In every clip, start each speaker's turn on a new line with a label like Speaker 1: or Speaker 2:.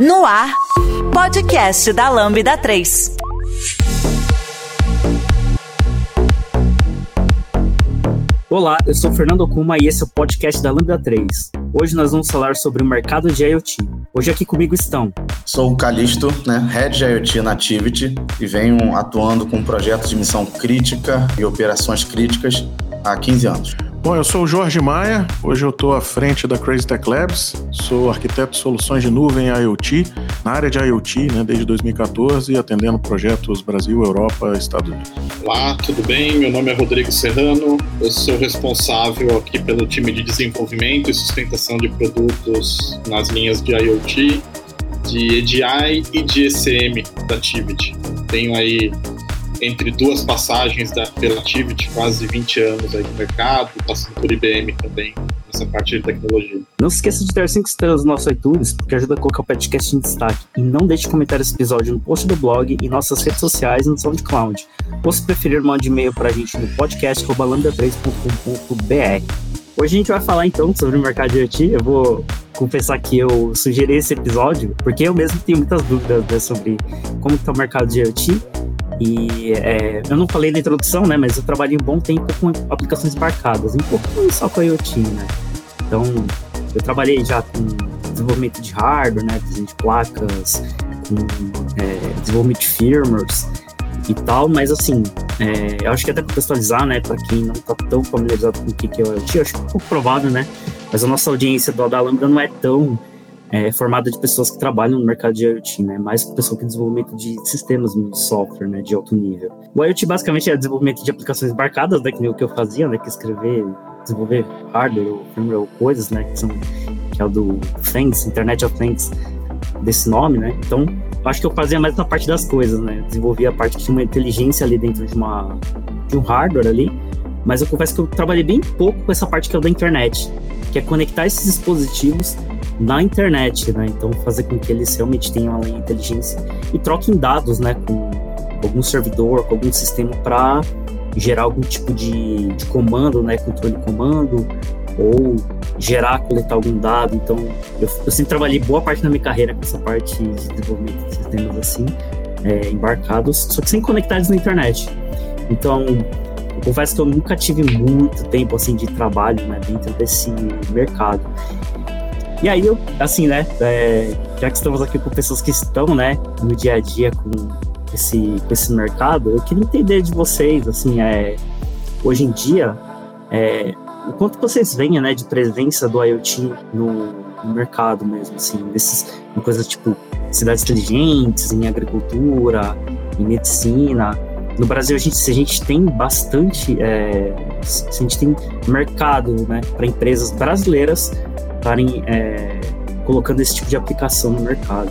Speaker 1: No ar, podcast da Lambda 3.
Speaker 2: Olá, eu sou Fernando Okuma e esse é o podcast da Lambda 3. Hoje nós vamos falar sobre o mercado de IoT. Hoje aqui comigo estão.
Speaker 3: Sou o Calisto, né, Head de IoT na Activity e venho atuando com projetos de missão crítica e operações críticas há 15 anos.
Speaker 4: Bom, eu sou o Jorge Maia, hoje eu estou à frente da Crazy Tech Labs, sou arquiteto de soluções de nuvem IoT, na área de IoT né, desde 2014, atendendo projetos Brasil, Europa, Estados Unidos.
Speaker 5: Olá, tudo bem? Meu nome é Rodrigo Serrano, eu sou responsável aqui pelo time de desenvolvimento e sustentação de produtos nas linhas de IoT, de EDI e de ECM da Activity. Tenho aí entre duas passagens da, pela Activity, quase 20 anos aí no mercado, passando por IBM também, nessa parte de tecnologia.
Speaker 2: Não se esqueça de dar 5 estrelas no nosso iTunes, porque ajuda a colocar o podcast em destaque. E não deixe de comentar esse episódio no post do blog, em nossas redes sociais e no SoundCloud. Ou se preferir, mande e-mail para a gente no podcast lambda3.com.br. Hoje a gente vai falar então sobre o mercado de IoT. Eu vou confessar que eu sugeri esse episódio porque eu mesmo tenho muitas dúvidas né, sobre como está o mercado de IoT e é, eu não falei na introdução, né? Mas eu trabalhei um bom tempo com aplicações embarcadas, um pouquinho só com a IoT, né? Então, eu trabalhei já com desenvolvimento de hardware, né? Desenho de placas, com é, desenvolvimento de firmwares e tal, mas assim, é, eu acho que até contextualizar, né, para quem não está tão familiarizado com o que é o IoT, eu acho que é um pouco provável, né? Mas a nossa audiência do da Lambda não é tão é, formada de pessoas que trabalham no mercado de IoT, né? Mais pessoa que desenvolvimento de sistemas de software, né? De alto nível. O IoT basicamente é desenvolvimento de aplicações embarcadas, né? Que nem o que eu fazia, né? Que é escrever, desenvolver hardware ou firmware ou coisas, né? Que, são, que é o do Things, Internet of Things, desse nome, né? Então, acho que eu fazia mais essa parte das coisas, né? Desenvolvia a parte tinha uma inteligência ali dentro de uma de um hardware ali, mas eu confesso que eu trabalhei bem pouco com essa parte que é o da internet, que é conectar esses dispositivos na internet, né? Então fazer com que eles realmente tenham uma inteligência e troquem dados, né, com algum servidor, com algum sistema para gerar algum tipo de, de comando, né, controle de comando ou gerar, coletar algum dado. Então eu, eu, sempre trabalhei boa parte da minha carreira com essa parte de desenvolvimento de sistemas assim, é, embarcados, só que sem conectados na internet. Então eu confesso que eu nunca tive muito tempo assim de trabalho né, dentro desse mercado. E aí, eu, assim, né, é, já que estamos aqui com pessoas que estão, né, no dia a dia com esse, com esse mercado, eu queria entender de vocês, assim, é, hoje em dia, é, o quanto vocês veem, né, de presença do IoT no, no mercado mesmo, assim, desses, coisas tipo cidades inteligentes, em agricultura, em medicina. No Brasil, a gente, a gente tem bastante, é, a gente tem mercado, né, para empresas brasileiras estarem é, colocando esse tipo de aplicação no mercado.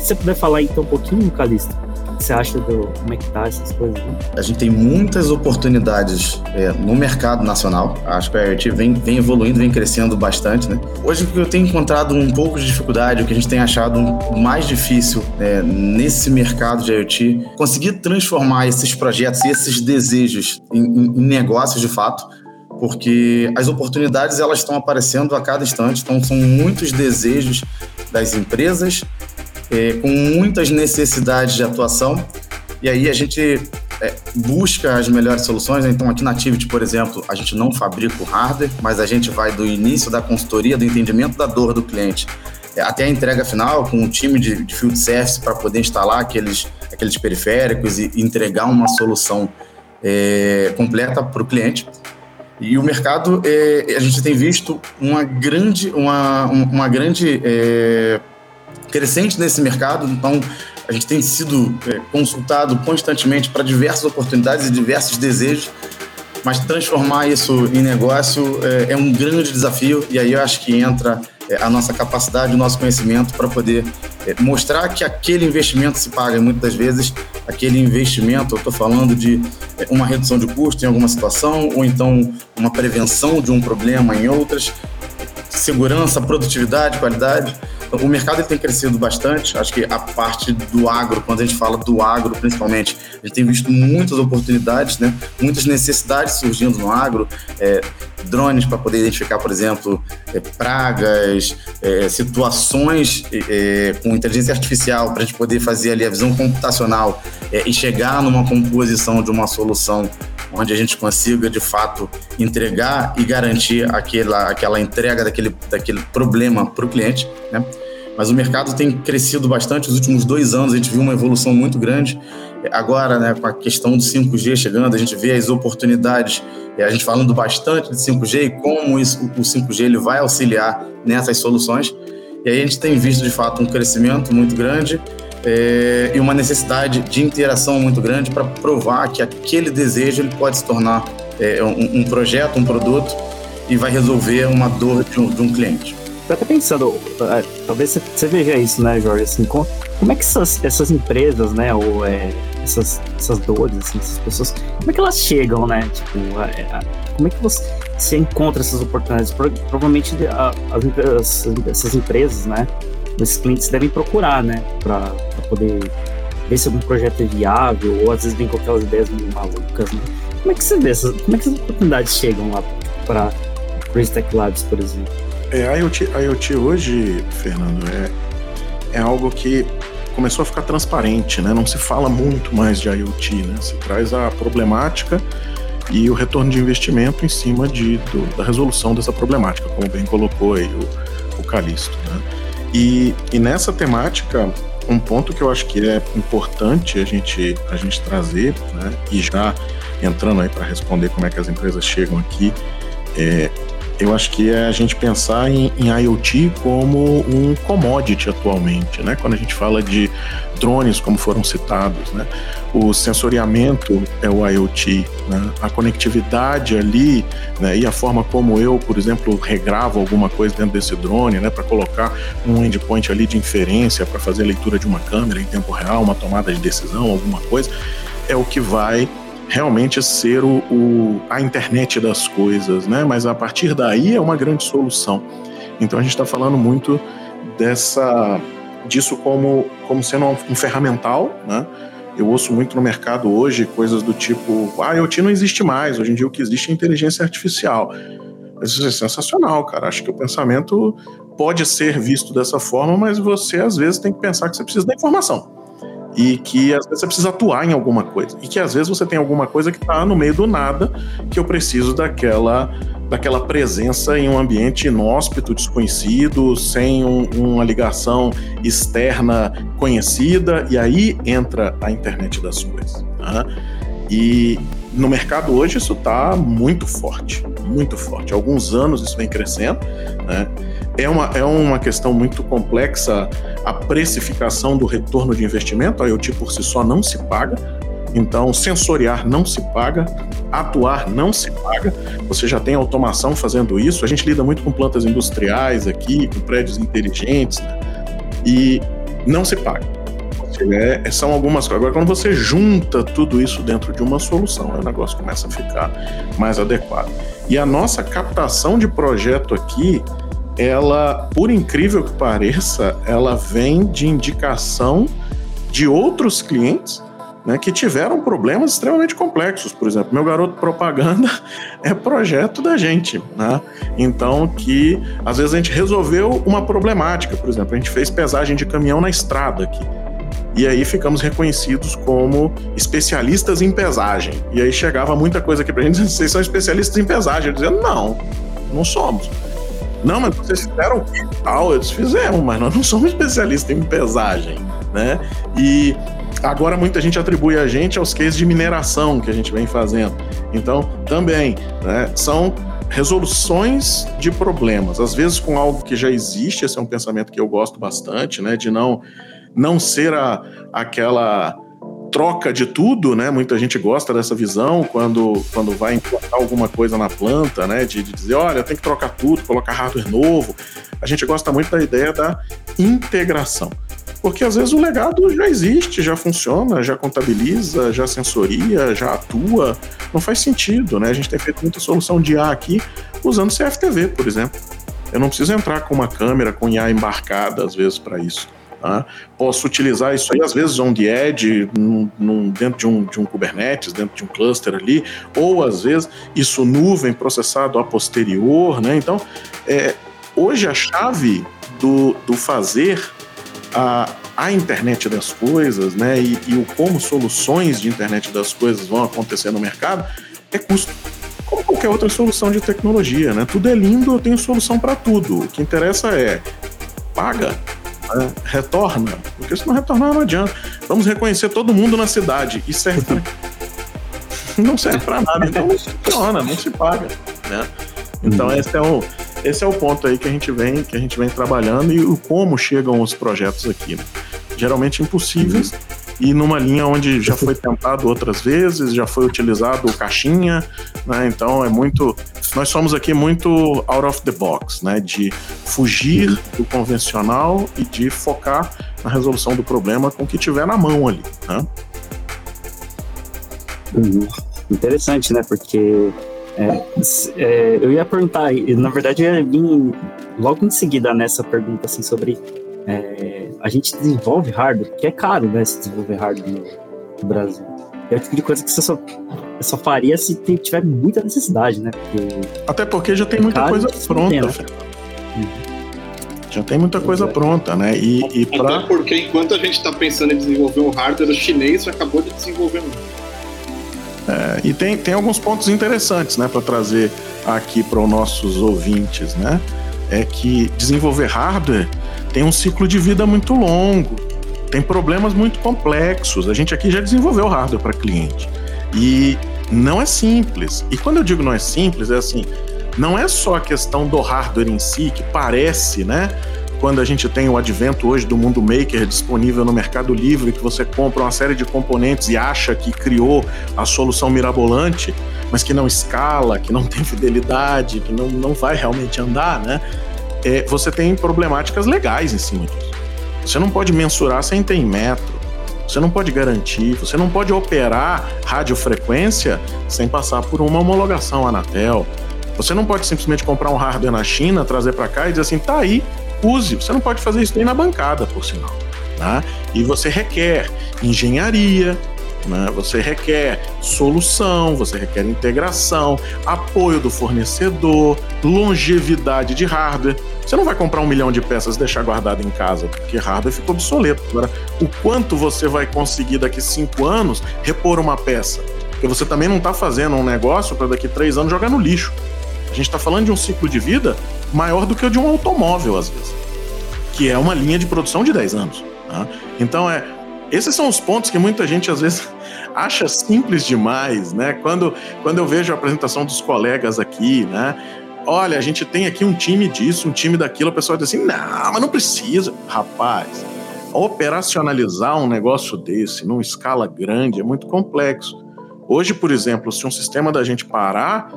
Speaker 2: Se você puder falar então um pouquinho, Calista, o que você acha do como é que tá essas coisas? Né?
Speaker 3: A gente tem muitas oportunidades é, no mercado nacional. Acho que a IoT vem, vem evoluindo, vem crescendo bastante, né? Hoje o que eu tenho encontrado um pouco de dificuldade, o que a gente tem achado mais difícil é, nesse mercado de IoT, conseguir transformar esses projetos e esses desejos em, em negócios de fato porque as oportunidades elas estão aparecendo a cada instante, então são muitos desejos das empresas é, com muitas necessidades de atuação e aí a gente é, busca as melhores soluções. Né? Então aqui na Activity, por exemplo, a gente não fabrica o hardware, mas a gente vai do início da consultoria, do entendimento da dor do cliente é, até a entrega final com um time de, de field service para poder instalar aqueles, aqueles periféricos e entregar uma solução é, completa para o cliente. E o mercado, é, a gente tem visto uma grande, uma, uma grande é, crescente nesse mercado, então a gente tem sido é, consultado constantemente para diversas oportunidades e diversos desejos, mas transformar isso em negócio é, é um grande desafio, e aí eu acho que entra a nossa capacidade, o nosso conhecimento para poder é, mostrar que aquele investimento se paga muitas vezes, aquele investimento, eu estou falando de é, uma redução de custo em alguma situação, ou então uma prevenção de um problema em outras, segurança, produtividade, qualidade. O mercado tem crescido bastante, acho que a parte do agro, quando a gente fala do agro principalmente, a gente tem visto muitas oportunidades, né? muitas necessidades surgindo no agro, é, drones para poder identificar, por exemplo, é, pragas, é, situações é, com inteligência artificial para a gente poder fazer ali a visão computacional é, e chegar numa composição de uma solução onde a gente consiga de fato entregar e garantir aquela, aquela entrega daquele, daquele problema para o cliente, né? Mas o mercado tem crescido bastante. Nos últimos dois anos a gente viu uma evolução muito grande. Agora, né, com a questão do 5G chegando, a gente vê as oportunidades, é, a gente falando bastante de 5G e como isso, o 5G ele vai auxiliar nessas soluções. E aí a gente tem visto de fato um crescimento muito grande é, e uma necessidade de interação muito grande para provar que aquele desejo ele pode se tornar é, um, um, projeto, um produto e vai resolver uma dor de um, de um cliente.
Speaker 2: Eu até pensando, é, talvez você veja isso, né, Jorge? Assim, como, como é que essas, essas empresas, né, ou é, essas, essas dores, assim, essas pessoas, como é que elas chegam, né? Tipo, como é que você, você encontra essas oportunidades? Provavelmente as, as, essas empresas, né, esses clientes devem procurar, né, para poder ver se algum projeto é viável, ou às vezes vem com aquelas ideias meio malucas, né? Como é que você vê essas, como é que essas oportunidades chegam lá para Crazy Tech Labs, por exemplo?
Speaker 4: É, a IoT, IoT hoje, Fernando, é, é algo que começou a ficar transparente, né? Não se fala muito mais de IoT, né? Se traz a problemática e o retorno de investimento em cima de, do, da resolução dessa problemática, como bem colocou aí o, o Calixto, né? E, e nessa temática, um ponto que eu acho que é importante a gente, a gente trazer, né, e já entrando aí para responder como é que as empresas chegam aqui, é, eu acho que é a gente pensar em, em, IoT como um commodity atualmente, né? Quando a gente fala de drones, como foram citados, né? O sensoriamento é o IoT, né? A conectividade ali, né? E a forma como eu, por exemplo, regravo alguma coisa dentro desse drone, né? Para colocar um endpoint ali de inferência para fazer leitura de uma câmera em tempo real, uma tomada de decisão, alguma coisa, é o que vai realmente ser o, o, a internet das coisas, né? Mas a partir daí é uma grande solução. Então a gente está falando muito dessa disso como, como sendo um, ferramental, né? Eu ouço muito no mercado hoje coisas do tipo, ah, IoT não existe mais, hoje em dia o que existe é inteligência artificial. Isso é sensacional, cara. Acho que o pensamento pode ser visto dessa forma, mas você às vezes tem que pensar que você precisa da informação e que às vezes você precisa atuar em alguma coisa e que às vezes você tem alguma coisa que está no meio do nada que eu preciso daquela daquela presença em um ambiente inóspito, desconhecido, sem um, uma ligação externa conhecida e aí entra a internet das coisas. Né? E no mercado hoje isso está muito forte, muito forte. Há alguns anos isso vem crescendo, né? É uma, é uma questão muito complexa a precificação do retorno de investimento. A IoT por si só não se paga. Então, sensoriar não se paga, atuar não se paga. Você já tem automação fazendo isso. A gente lida muito com plantas industriais aqui, com prédios inteligentes, né? e não se paga. É, são algumas coisas. Agora, quando você junta tudo isso dentro de uma solução, o negócio começa a ficar mais adequado. E a nossa captação de projeto aqui ela, por incrível que pareça, ela vem de indicação de outros clientes né, que tiveram problemas extremamente complexos. Por exemplo, meu garoto propaganda é projeto da gente, né? Então que às vezes a gente resolveu uma problemática, por exemplo, a gente fez pesagem de caminhão na estrada aqui. E aí ficamos reconhecidos como especialistas em pesagem. E aí chegava muita coisa aqui pra gente, vocês são especialistas em pesagem. Eu dizia, não, não somos. Não, mas vocês fizeram que tal? Eles fizeram, mas nós não somos especialistas em pesagem, né? E agora muita gente atribui a gente aos cases de mineração que a gente vem fazendo. Então, também, né, são resoluções de problemas, às vezes com algo que já existe, esse é um pensamento que eu gosto bastante, né, de não não ser a, aquela troca de tudo, né? Muita gente gosta dessa visão quando, quando vai implantar alguma coisa na planta, né? De, de, dizer, olha, tem que trocar tudo, colocar hardware novo. A gente gosta muito da ideia da integração. Porque às vezes o legado já existe, já funciona, já contabiliza, já sensoria, já atua. Não faz sentido, né? A gente tem feito muita solução de A aqui usando CFTV, por exemplo. Eu não preciso entrar com uma câmera com IA embarcada, às vezes, para isso. Tá? Posso utilizar isso aí, às vezes, on the edge, num, num, dentro de um, de um Kubernetes, dentro de um cluster ali, ou às vezes isso nuvem processado a posterior. Né? Então, é, hoje a chave do, do fazer a, a internet das coisas né? e, e o como soluções de internet das coisas vão acontecer no mercado é custo como qualquer outra solução de tecnologia, né? Tudo é lindo, eu tenho solução para tudo. O que interessa é paga, né? retorna, porque se não retornar não adianta. Vamos reconhecer todo mundo na cidade e serve pra... não serve para nada, então não funciona, não se paga, né? Então esse é o esse é o ponto aí que a gente vem que a gente vem trabalhando e o como chegam os projetos aqui. Né? Geralmente impossíveis e numa linha onde já foi tentado outras vezes, já foi utilizado caixinha, né? Então é muito. Nós somos aqui muito out of the box, né? De fugir do convencional e de focar na resolução do problema com o que tiver na mão ali, né?
Speaker 2: Uhum. Interessante, né? Porque é, é, eu ia perguntar, na verdade eu ia vir logo em seguida nessa pergunta assim sobre é, a gente desenvolve hardware, que é caro, né, se desenvolver hardware no, no Brasil. É o tipo de coisa que você só, só faria se tem, tiver muita necessidade, né?
Speaker 4: Porque Até porque já tem muita coisa pronta. Tem, né? Já tem muita coisa é. pronta, né? E, e
Speaker 5: pra... Até porque enquanto a gente está pensando em desenvolver um hardware, o chinês acabou de desenvolver um.
Speaker 4: É, e tem, tem alguns pontos interessantes, né, para trazer aqui para os nossos ouvintes, né? É que desenvolver hardware tem um ciclo de vida muito longo, tem problemas muito complexos. A gente aqui já desenvolveu hardware para cliente. E não é simples. E quando eu digo não é simples, é assim, não é só a questão do hardware em si, que parece, né? Quando a gente tem o advento hoje do mundo maker disponível no Mercado Livre, que você compra uma série de componentes e acha que criou a solução mirabolante, mas que não escala, que não tem fidelidade, que não, não vai realmente andar, né? é, você tem problemáticas legais em cima disso. Você não pode mensurar sem ter metro, você não pode garantir, você não pode operar radiofrequência sem passar por uma homologação Anatel. Você não pode simplesmente comprar um hardware na China, trazer para cá e dizer assim, tá aí, use. Você não pode fazer isso nem na bancada, por sinal. Né? E você requer engenharia, né? Você requer solução, você requer integração, apoio do fornecedor, longevidade de hardware. Você não vai comprar um milhão de peças e deixar guardado em casa, porque hardware ficou obsoleto. Agora, o quanto você vai conseguir daqui cinco anos repor uma peça? Porque você também não está fazendo um negócio para daqui três anos jogar no lixo. A gente está falando de um ciclo de vida maior do que o de um automóvel, às vezes, que é uma linha de produção de 10 anos. Tá? Então, é, esses são os pontos que muita gente às vezes acha simples demais, né? Quando, quando eu vejo a apresentação dos colegas aqui, né? Olha, a gente tem aqui um time disso, um time daquilo, o pessoal diz assim: não, mas não precisa. Rapaz, operacionalizar um negócio desse numa escala grande é muito complexo. Hoje, por exemplo, se um sistema da gente parar,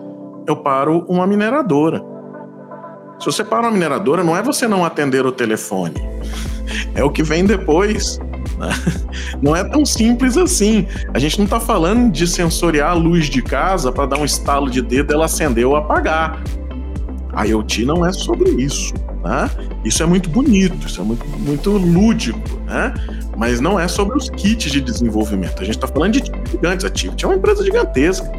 Speaker 4: eu paro uma mineradora. Se você para uma mineradora, não é você não atender o telefone, é o que vem depois. Né? Não é tão simples assim. A gente não está falando de sensoriar a luz de casa para dar um estalo de dedo, ela acender ou apagar. A IoT não é sobre isso. Né? Isso é muito bonito, isso é muito, muito lúdico, né? mas não é sobre os kits de desenvolvimento. A gente está falando de gigantes. A Tivit é uma empresa gigantesca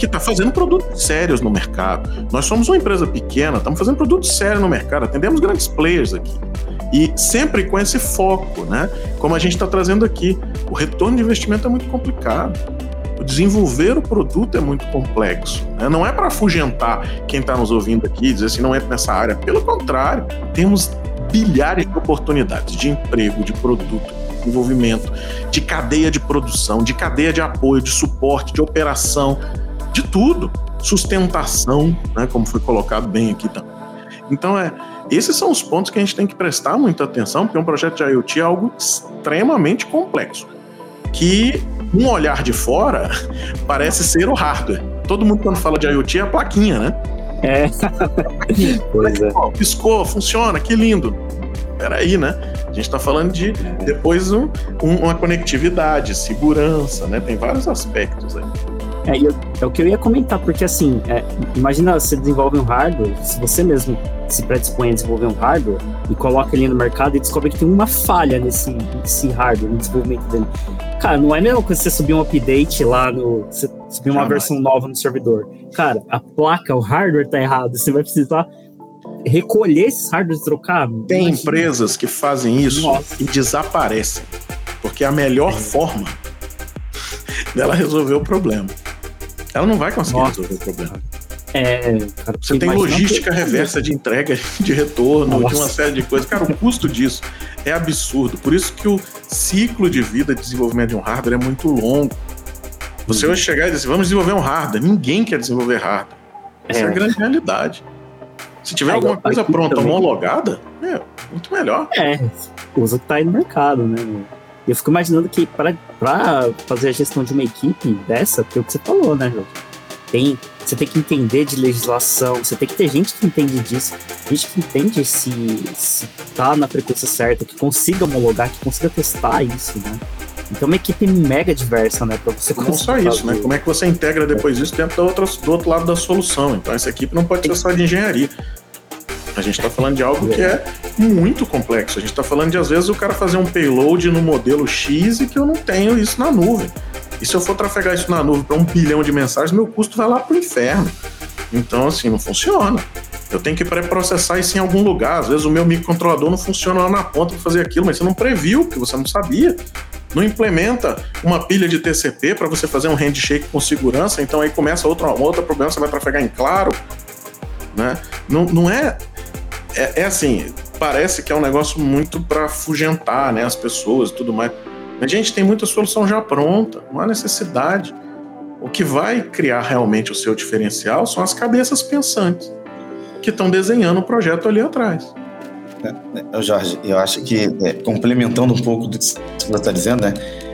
Speaker 4: que está fazendo produtos sérios no mercado. Nós somos uma empresa pequena, estamos fazendo produtos sérios no mercado, atendemos grandes players aqui. E sempre com esse foco, né? Como a gente está trazendo aqui, o retorno de investimento é muito complicado. O desenvolver o produto é muito complexo. Né? Não é para afugentar quem está nos ouvindo aqui dizer assim, não entra nessa área. Pelo contrário, temos bilhares de oportunidades de emprego, de produto, de desenvolvimento, de cadeia de produção, de cadeia de apoio, de suporte, de operação, de tudo. Sustentação, né? como foi colocado bem aqui também. Então, é, esses são os pontos que a gente tem que prestar muita atenção, porque um projeto de IoT é algo extremamente complexo, que um olhar de fora parece ser o hardware. Todo mundo quando fala de IoT é a plaquinha, né?
Speaker 2: É. pois é.
Speaker 4: piscou, funciona, que lindo. Peraí, né? A gente está falando de depois um, um, uma conectividade, segurança, né? Tem vários aspectos aí.
Speaker 2: É, eu, é o que eu ia comentar, porque assim, é, imagina você desenvolve um hardware, se você mesmo se predispõe a desenvolver um hardware e coloca ele no mercado e descobre que tem uma falha nesse, nesse hardware, no desenvolvimento dele. Cara, não é a mesma coisa você subir um update lá no. Você subir uma Jamais. versão nova no servidor. Cara, a placa, o hardware tá errado. Você vai precisar recolher esses hardwares e trocar.
Speaker 4: Tem Imagina. empresas que fazem isso Nossa. e desaparecem. Porque é a melhor é. forma dela resolver o problema. Ela não vai conseguir Nossa. resolver o problema.
Speaker 2: É,
Speaker 4: cara, você tem logística reversa de entrega, de retorno, Nossa. de uma série de coisas. Cara, o custo disso é absurdo. Por isso que o ciclo de vida de desenvolvimento de um hardware é muito longo. Você uhum. vai chegar e dizer, vamos desenvolver um hardware. Ninguém quer desenvolver hardware. Essa é, é a grande realidade. Se tiver alguma coisa pronta, também. homologada, é muito melhor.
Speaker 2: É, usa o que tá aí no mercado, né? Eu fico imaginando que para fazer a gestão de uma equipe dessa, que é o que você falou, né, João? Tem, você tem que entender de legislação, você tem que ter gente que entende disso, gente que entende se, se tá na frequência certa, que consiga homologar, que consiga testar isso, né? Então, uma equipe mega diversa, né? Pra você
Speaker 4: Não só isso, né? Como é que você integra depois isso dentro do outro, do outro lado da solução? Então, essa equipe não pode ser só de engenharia. A gente está falando de algo que é muito complexo. A gente está falando de, às vezes, o cara fazer um payload no modelo X e que eu não tenho isso na nuvem. E se eu for trafegar isso na nuvem para um bilhão de mensagens, meu custo vai lá para o inferno. Então, assim, não funciona. Eu tenho que pré-processar isso em algum lugar. Às vezes o meu microcontrolador não funciona lá na ponta para fazer aquilo, mas você não previu, porque você não sabia não implementa uma pilha de TCP para você fazer um handshake com segurança, então aí começa outro, outro problema, você vai trafegar em claro. Né? Não, não é, é. É assim, parece que é um negócio muito para afugentar né, as pessoas e tudo mais. Mas, gente, tem muita solução já pronta, não há necessidade. O que vai criar realmente o seu diferencial são as cabeças pensantes que estão desenhando o projeto ali atrás.
Speaker 3: É, Jorge, eu acho que, é, complementando um pouco do que você está dizendo, né?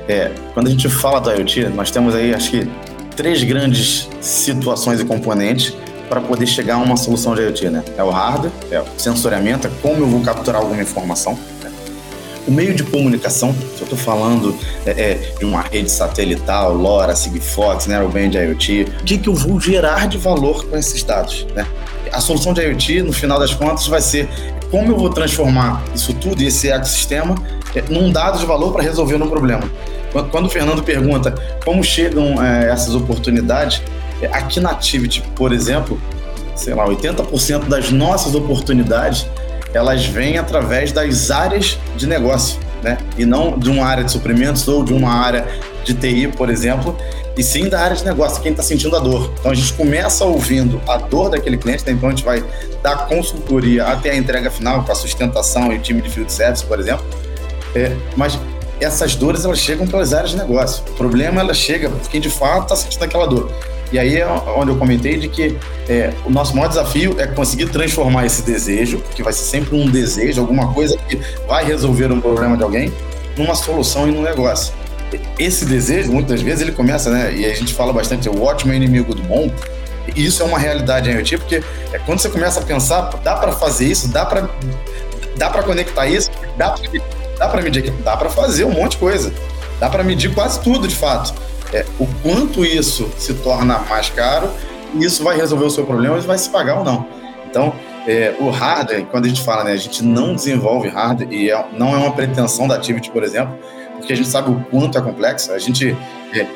Speaker 3: É, quando a gente fala do IoT, nós temos aí, acho que, três grandes situações e componentes para poder chegar a uma solução de IoT, né? É o hardware, é o sensoriamento, é como eu vou capturar alguma informação. Né? O meio de comunicação, se eu estou falando é, é, de uma rede satelital, LoRa, Sigfox, né, o band IoT, o que, que eu vou gerar de valor com esses dados, né? A solução de IoT, no final das contas, vai ser como eu vou transformar isso tudo e esse ecossistema é, num dado de valor para resolver um problema. Quando o Fernando pergunta como chegam é, essas oportunidades, aqui na Activity, por exemplo, sei lá, 80% das nossas oportunidades elas vêm através das áreas de negócio, né? E não de uma área de suprimentos ou de uma área de TI, por exemplo, e sim da área de negócio, quem está sentindo a dor. Então a gente começa ouvindo a dor daquele cliente, né? então a gente vai dar consultoria até a entrega final para sustentação e time de field service, por exemplo. É, mas essas dores elas chegam pelas áreas de negócio. O problema ela chega por quem de fato está sentindo aquela dor. E aí é onde eu comentei de que é, o nosso maior desafio é conseguir transformar esse desejo, que vai ser sempre um desejo, alguma coisa que vai resolver um problema de alguém, numa solução e num negócio esse desejo, muitas vezes, ele começa, né? E a gente fala bastante, o ótimo é inimigo do bom. E isso é uma realidade em IoT, porque é quando você começa a pensar, dá para fazer isso, dá para dá para conectar isso, dá para dá para medir, dá para fazer um monte de coisa. Dá para medir quase tudo, de fato. É, o quanto isso se torna mais caro, isso vai resolver o seu problema, vai se pagar ou não. Então, é, o hardware, quando a gente fala, né, a gente não desenvolve hardware, e é, não é uma pretensão da Activity, por exemplo, porque a gente sabe o quanto é complexo. A gente, é,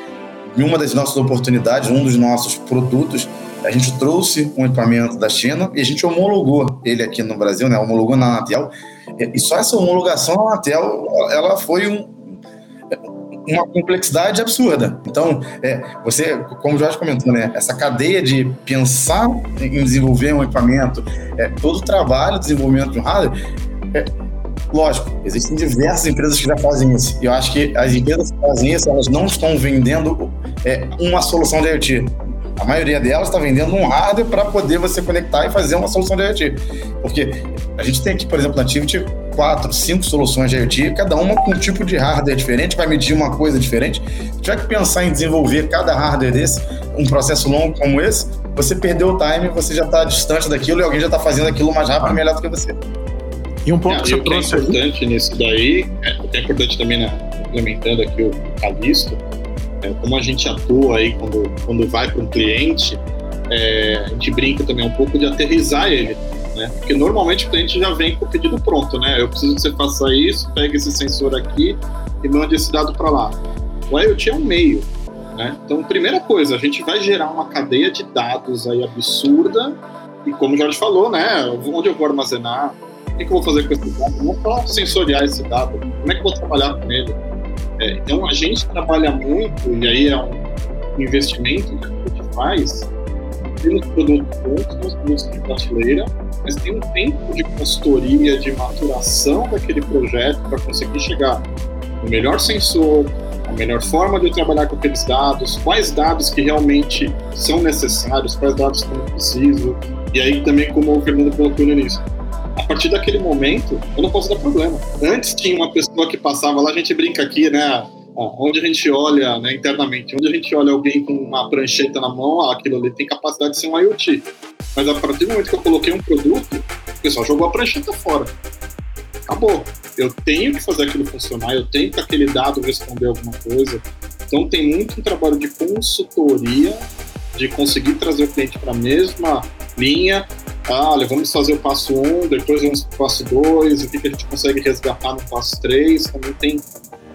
Speaker 3: em uma das nossas oportunidades, um dos nossos produtos, a gente trouxe um equipamento da China e a gente homologou ele aqui no Brasil, né? Homologou na Anatel. E só essa homologação na Anatel, ela foi um, uma complexidade absurda. Então, é, você, como o Jorge comentou, né, essa cadeia de pensar em desenvolver um equipamento, é, todo o trabalho de desenvolvimento de um hardware, é, Lógico, existem diversas empresas que já fazem isso. E eu acho que as empresas que fazem isso, elas não estão vendendo é, uma solução de IoT. A maioria delas está vendendo um hardware para poder você conectar e fazer uma solução de IoT. Porque a gente tem aqui, por exemplo, na Activity, quatro, cinco soluções de IoT, cada uma com um tipo de hardware diferente, vai medir uma coisa diferente. Se tiver que pensar em desenvolver cada hardware desse, um processo longo como esse, você perdeu o time, você já está distante daquilo e alguém já está fazendo aquilo mais rápido e melhor do que você.
Speaker 5: E um ponto é, que você o que é importante aí... nisso daí, é, o que é importante também, né, implementando aqui o Calisto, é, como a gente atua aí quando, quando vai para um cliente, é, a gente brinca também um pouco de aterrizar ele, né? Porque normalmente o cliente já vem com o pedido pronto, né? Eu preciso que você faça isso, pegue esse sensor aqui e mande esse dado para lá. O IoT é um meio, né? Então, primeira coisa, a gente vai gerar uma cadeia de dados aí absurda e como o Jorge falou, né? Onde eu vou armazenar? O que, eu vou fazer com esse dado? Não só sensoriar esse dado. Como é que eu vou trabalhar com ele? É, então, a gente trabalha muito, e aí é um investimento que a gente faz, temos produtos bons, temos produtos de prateleira, mas tem um tempo de consultoria, de maturação daquele projeto para conseguir chegar no melhor sensor, a melhor forma de trabalhar com aqueles dados, quais dados que realmente são necessários, quais dados que eu não preciso. E aí também, como o Fernando colocou no início, a partir daquele momento, eu não posso dar problema. Antes tinha uma pessoa que passava lá, a gente brinca aqui, né? Onde a gente olha né, internamente, onde a gente olha alguém com uma prancheta na mão, aquilo ali tem capacidade de ser um IoT. Mas a partir do momento que eu coloquei um produto, o pessoal jogou a prancheta fora. Acabou. Eu tenho que fazer aquilo funcionar, eu tenho que aquele dado responder alguma coisa. Então tem muito um trabalho de consultoria, de conseguir trazer o cliente para a mesma linha. Ah, olha, vamos fazer o passo 1, um, depois vamos para o passo 2, o que, que a gente consegue resgatar no passo 3. Também tem,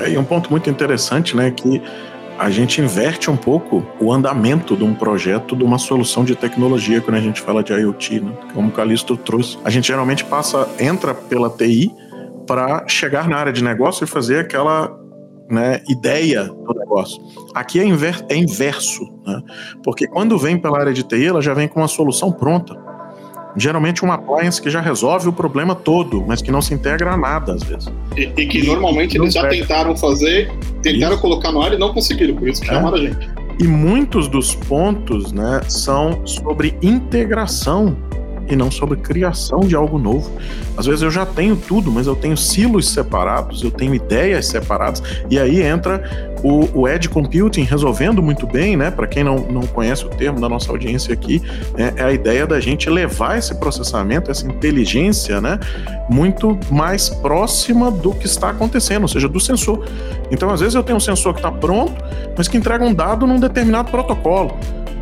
Speaker 4: É, um ponto muito interessante, né, que a gente inverte um pouco o andamento de um projeto, de uma solução de tecnologia quando a gente fala de IoT, né? como o Calixto trouxe. A gente geralmente passa, entra pela TI para chegar na área de negócio e fazer aquela né, ideia do negócio. Aqui é, inver é inverso, né? porque quando vem pela área de TI, ela já vem com uma solução pronta geralmente um appliance que já resolve o problema todo, mas que não se integra a nada às vezes.
Speaker 5: E, e que e, normalmente eles já pega. tentaram fazer, tentaram isso. colocar no ar e não conseguiram, por isso que é. chamaram a gente.
Speaker 4: E muitos dos pontos né, são sobre integração e não sobre criação de algo novo. Às vezes eu já tenho tudo, mas eu tenho silos separados, eu tenho ideias separadas, e aí entra o, o Edge Computing resolvendo muito bem, né? Para quem não, não conhece o termo da nossa audiência aqui, é, é, a ideia da gente levar esse processamento, essa inteligência, né? Muito mais próxima do que está acontecendo, ou seja, do sensor. Então, às vezes eu tenho um sensor que está pronto, mas que entrega um dado num determinado protocolo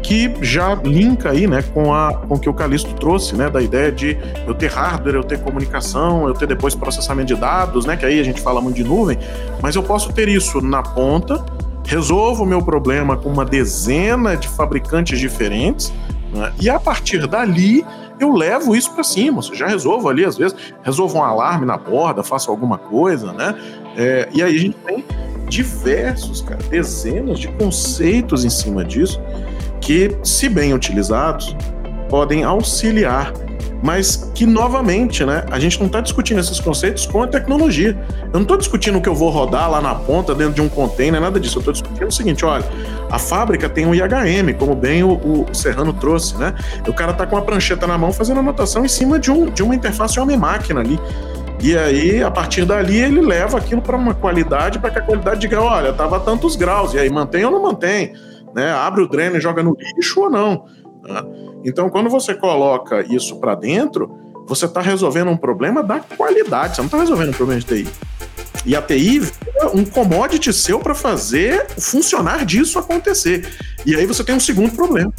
Speaker 4: que já linka aí, né, com a com que o Calisto trouxe, né, da ideia de eu ter hardware, eu ter comunicação, eu ter depois processamento de dados, né, que aí a gente fala muito de nuvem, mas eu posso ter isso na ponta, resolvo o meu problema com uma dezena de fabricantes diferentes, né, e a partir dali eu levo isso para cima, seja, já resolvo ali, às vezes, resolvo um alarme na borda, faço alguma coisa, né, é, e aí a gente tem diversos, cara, dezenas de conceitos em cima disso, que, se bem utilizados, podem auxiliar, mas que, novamente, né, a gente não está discutindo esses conceitos com a tecnologia. Eu não estou discutindo que eu vou rodar lá na ponta, dentro de um container, nada disso. Eu estou discutindo o seguinte: olha, a fábrica tem um IHM, como bem o, o Serrano trouxe, né? O cara está com a prancheta na mão fazendo anotação em cima de, um, de uma interface homem-máquina ali. E aí, a partir dali, ele leva aquilo para uma qualidade, para que a qualidade diga: olha, estava tantos graus, e aí mantém ou não mantém? Né? Abre o dreno e joga no lixo ou não. Né? Então, quando você coloca isso para dentro, você está resolvendo um problema da qualidade, você não está resolvendo um problema de TI. E a TI é um commodity seu para fazer funcionar disso acontecer. E aí você tem um segundo problema,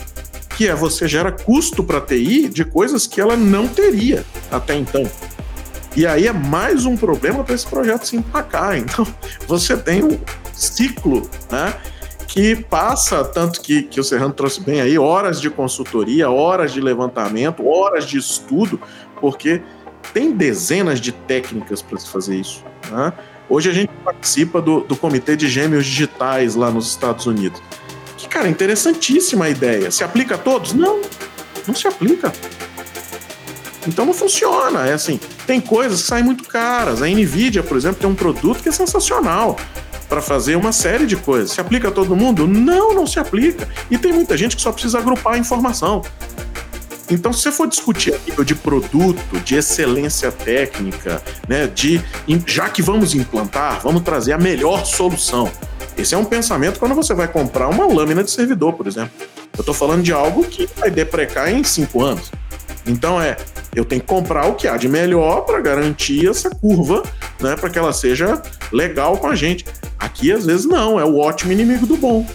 Speaker 4: que é você gera custo para a TI de coisas que ela não teria até então. E aí é mais um problema para esse projeto se empacar. Então, você tem um ciclo né, que passa, tanto que, que o Serrano trouxe bem aí, horas de consultoria, horas de levantamento, horas de estudo, porque tem dezenas de técnicas para se fazer isso. Né? Hoje a gente participa do, do Comitê de Gêmeos Digitais lá nos Estados Unidos. Que, cara, interessantíssima a ideia. Se aplica a todos? Não, não se aplica. Então não funciona. É assim, tem coisas que saem muito caras. A Nvidia, por exemplo, tem um produto que é sensacional para fazer uma série de coisas. Se aplica a todo mundo? Não, não se aplica. E tem muita gente que só precisa agrupar a informação. Então, se você for discutir a nível de produto, de excelência técnica, né, de já que vamos implantar, vamos trazer a melhor solução. Esse é um pensamento quando você vai comprar uma lâmina de servidor, por exemplo. Eu estou falando de algo que vai deprecar em cinco anos. Então é, eu tenho que comprar o que há de melhor para garantir essa curva, né, para que ela seja legal com a gente. Aqui às vezes não, é o ótimo inimigo do bom.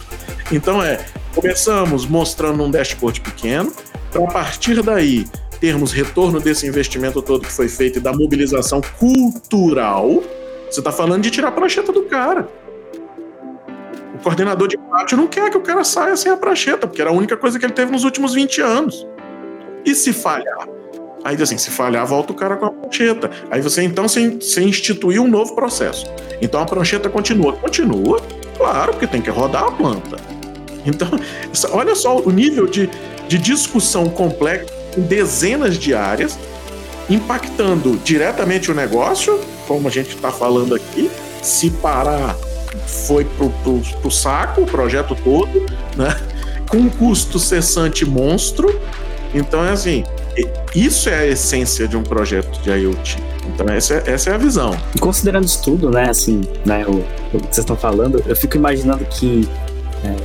Speaker 4: Então é, começamos mostrando um dashboard pequeno, para a partir daí termos retorno desse investimento todo que foi feito e da mobilização cultural. Você está falando de tirar a prancheta do cara. O coordenador de pátio não quer que o cara saia sem a prancheta, porque era a única coisa que ele teve nos últimos 20 anos. E se falhar? Aí assim, se falhar, volta o cara com a prancheta. Aí você então você, você instituiu um novo processo. Então a prancheta continua. Continua, claro, porque tem que rodar a planta. Então, olha só o nível de, de discussão complexa em dezenas de áreas, impactando diretamente o negócio, como a gente está falando aqui. Se parar, foi pro, pro, pro saco o projeto todo, né? Com um custo cessante monstro. Então é assim, isso é a essência de um projeto de IoT. Então essa é, essa é a visão.
Speaker 2: E considerando isso tudo, né, assim, né, o, o que vocês estão falando, eu fico imaginando que é,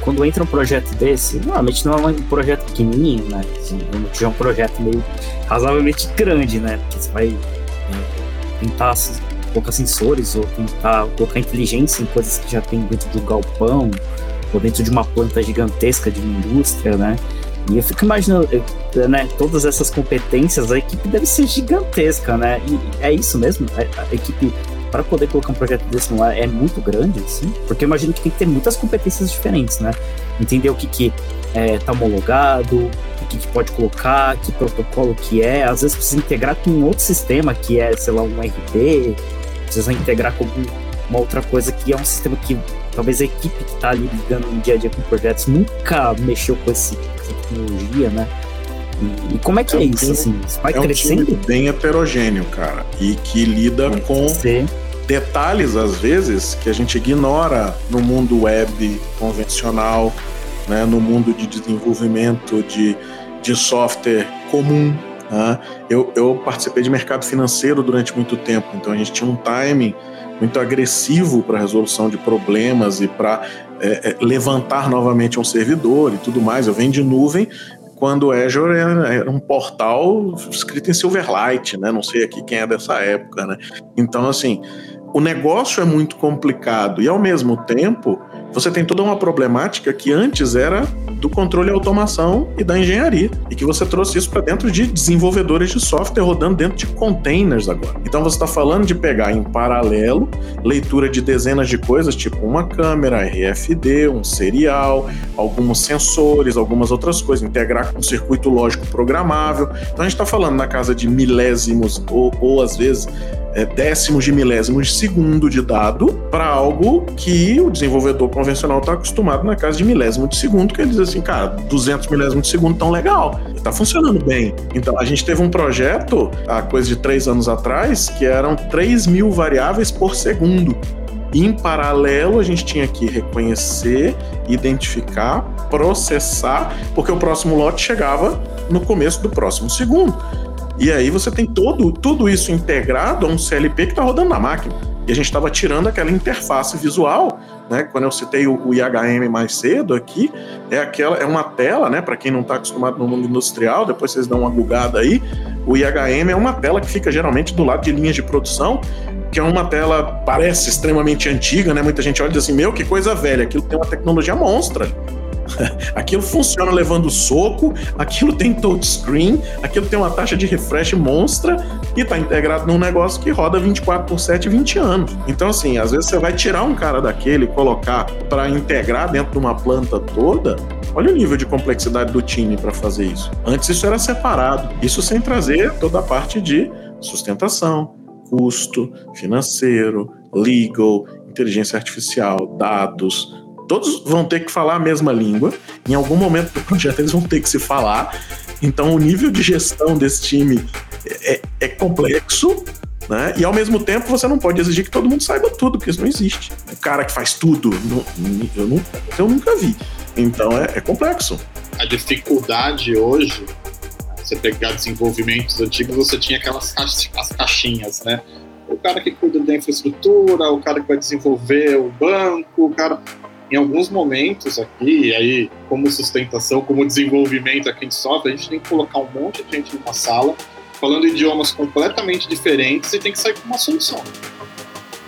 Speaker 2: quando entra um projeto desse, normalmente não é um projeto pequenininho, né, assim, é um projeto meio razoavelmente grande, né, porque você vai é, tentar colocar sensores ou tentar colocar inteligência em coisas que já tem dentro do galpão ou dentro de uma planta gigantesca de uma indústria, né? E eu fico imaginando, né, todas essas competências, a equipe deve ser gigantesca, né? E é isso mesmo, a, a equipe para poder colocar um projeto desse no ar é muito grande, assim, porque eu imagino que tem que ter muitas competências diferentes, né? Entender o que que é, tá homologado, o que, que pode colocar, que protocolo que é, às vezes precisa integrar com um outro sistema que é, sei lá, um RP, precisa integrar com uma outra coisa que é um sistema que talvez a equipe que está ali lidando no dia a dia com projetos nunca mexeu com, esse, essa tecnologia, né? E, e como é que é, é isso? assim, vai
Speaker 4: é
Speaker 2: crescendo?
Speaker 4: Um time bem heterogêneo, cara, e que lida com detalhes, às vezes, que a gente ignora no mundo web convencional, né, no mundo de desenvolvimento de, de software comum. Né? Eu, eu participei de mercado financeiro durante muito tempo, então a gente tinha um timing muito agressivo para resolução de problemas e para é, é, levantar novamente um servidor e tudo mais. Eu venho de nuvem quando o Azure era um portal escrito em Silverlight, né? Não sei aqui quem é dessa época, né? Então, assim, o negócio é muito complicado e, ao mesmo tempo, você tem toda uma problemática que antes era do controle e automação e da engenharia, e que você trouxe isso para dentro de desenvolvedores de software rodando dentro de containers agora. Então você está falando de pegar em paralelo leitura de dezenas de coisas, tipo uma câmera, RFD, um serial, alguns sensores, algumas outras coisas, integrar com um circuito lógico programável. Então a gente está falando na casa de milésimos ou, ou às vezes é, décimos de milésimos de segundo de dado para algo que o desenvolvedor convencional está acostumado na casa de milésimo de segundo, que ele diz assim, cara, 200 milésimos de segundo tão legal, está funcionando bem. Então a gente teve um projeto há coisa de três anos atrás que eram 3 mil variáveis por segundo. Em paralelo, a gente tinha que reconhecer, identificar, processar, porque o próximo lote chegava no começo do próximo segundo. E aí você tem todo, tudo isso integrado a um CLP que está rodando na máquina. E a gente estava tirando aquela interface visual, né? Quando eu citei o, o, IHM mais cedo aqui, é aquela é uma tela, né? Para quem não está acostumado no mundo industrial, depois vocês dão uma bugada aí. O IHM é uma tela que fica geralmente do lado de linhas de produção, que é uma tela parece extremamente antiga, né? Muita gente olha e diz assim: "Meu, que coisa velha, aquilo tem uma tecnologia monstra". aquilo funciona levando soco, aquilo tem touchscreen, aquilo tem uma taxa de refresh monstra e está integrado num negócio que roda 24 por 7 20 anos. Então, assim, às vezes você vai tirar um cara daquele e colocar para integrar dentro de uma planta toda. Olha o nível de complexidade do time para fazer isso. Antes isso era separado, isso sem trazer toda a parte de sustentação, custo financeiro, legal, inteligência artificial, dados, todos vão ter que falar a mesma língua. Em algum momento do projeto eles vão ter que se falar. Então o nível de gestão desse time é, é complexo, Né? E ao mesmo tempo você não pode exigir que todo mundo saiba tudo, porque isso não existe. O cara que faz tudo, eu, não, eu nunca vi. Então é, é complexo.
Speaker 5: A dificuldade hoje, você pegar desenvolvimentos antigos, você tinha aquelas as caixinhas, né? O cara que cuida da infraestrutura, o cara que vai desenvolver o banco, o cara. Em alguns momentos aqui, aí, como sustentação, como desenvolvimento aqui de software, a gente tem que colocar um monte de gente numa sala falando idiomas completamente diferentes e tem que sair com uma solução.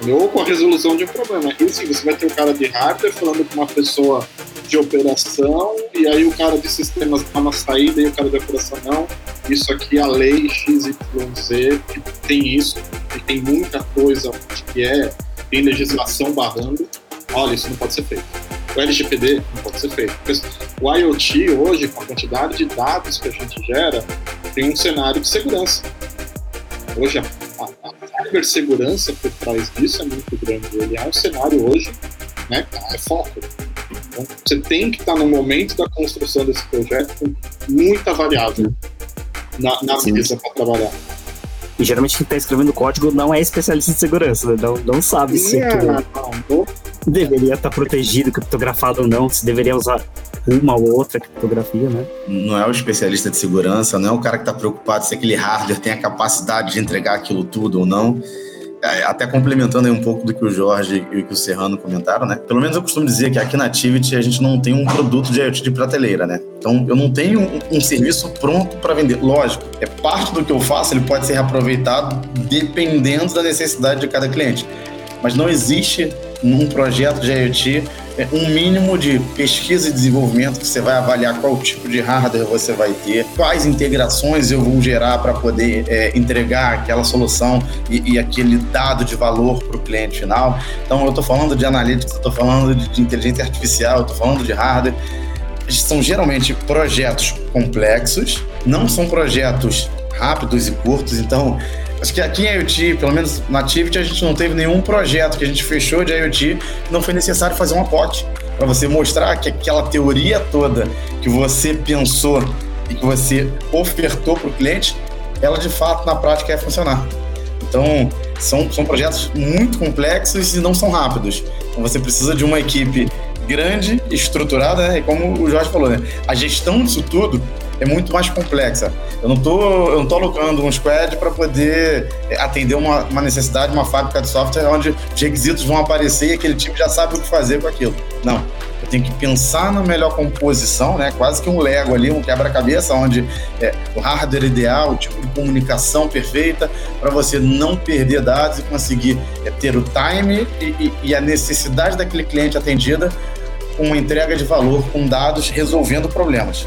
Speaker 5: Ou com a resolução de um problema. E sim, você vai ter o cara de hardware falando com uma pessoa de operação, e aí o cara de sistemas dá uma saída e o cara de operação não. Isso aqui, a lei XYZ, que tem isso, e tem muita coisa que é, tem legislação barrando. Olha, isso não pode ser feito. O LGPD não pode ser feito. O IoT hoje, com a quantidade de dados que a gente gera, tem um cenário de segurança. Hoje, a, a, a cibersegurança por trás disso é muito grande. Ele é um cenário hoje, né, é foco. Então, você tem que estar no momento da construção desse projeto com muita variável na, na mesa para trabalhar.
Speaker 2: E geralmente quem está escrevendo código não é especialista em segurança, né? não, não sabe se é, não, não. deveria estar tá protegido, criptografado ou não, se deveria usar uma ou outra criptografia, né?
Speaker 3: Não é o especialista de segurança, não é o cara que está preocupado se aquele hardware tem a capacidade de entregar aquilo tudo ou não. É, até complementando um pouco do que o Jorge e que o Serrano comentaram, né? Pelo menos eu costumo dizer que aqui na Activity a gente não tem um produto de IoT de prateleira, né? Então eu não tenho um, um serviço pronto para vender. Lógico, é parte do que eu faço, ele pode ser reaproveitado dependendo da necessidade de cada cliente. Mas não existe num projeto de IoT um mínimo de pesquisa e desenvolvimento que você vai avaliar qual tipo de hardware você vai ter, quais integrações eu vou gerar para poder é, entregar aquela solução e, e, aquele dado de valor para o cliente final. Então, eu estou falando de analytics, eu estou falando de, de inteligência artificial, eu estou falando de hardware. São geralmente projetos complexos, não são projetos rápidos e curtos, então Acho que aqui em IoT, pelo menos na Activity, a gente não teve nenhum projeto que a gente fechou de IoT não foi necessário fazer uma POC para você mostrar que aquela teoria toda que você pensou e que você ofertou para o cliente, ela de fato na prática ia funcionar. Então, são, são projetos muito complexos e não são rápidos. Então, você precisa de uma equipe grande, estruturada, né? E como o Jorge falou, né? A gestão disso tudo é muito mais complexa. Eu não tô, eu não tô alocando um squad para poder atender uma, uma necessidade, uma fábrica de software onde os requisitos vão aparecer e aquele time já sabe o que fazer com aquilo. Não. Eu tenho que pensar na melhor composição, né? Quase que um Lego ali, um quebra-cabeça, onde é, o hardware ideal, o tipo de comunicação perfeita, para você não perder dados e conseguir é, ter o time e, e, e a necessidade daquele cliente atendida com uma entrega de valor com dados resolvendo problemas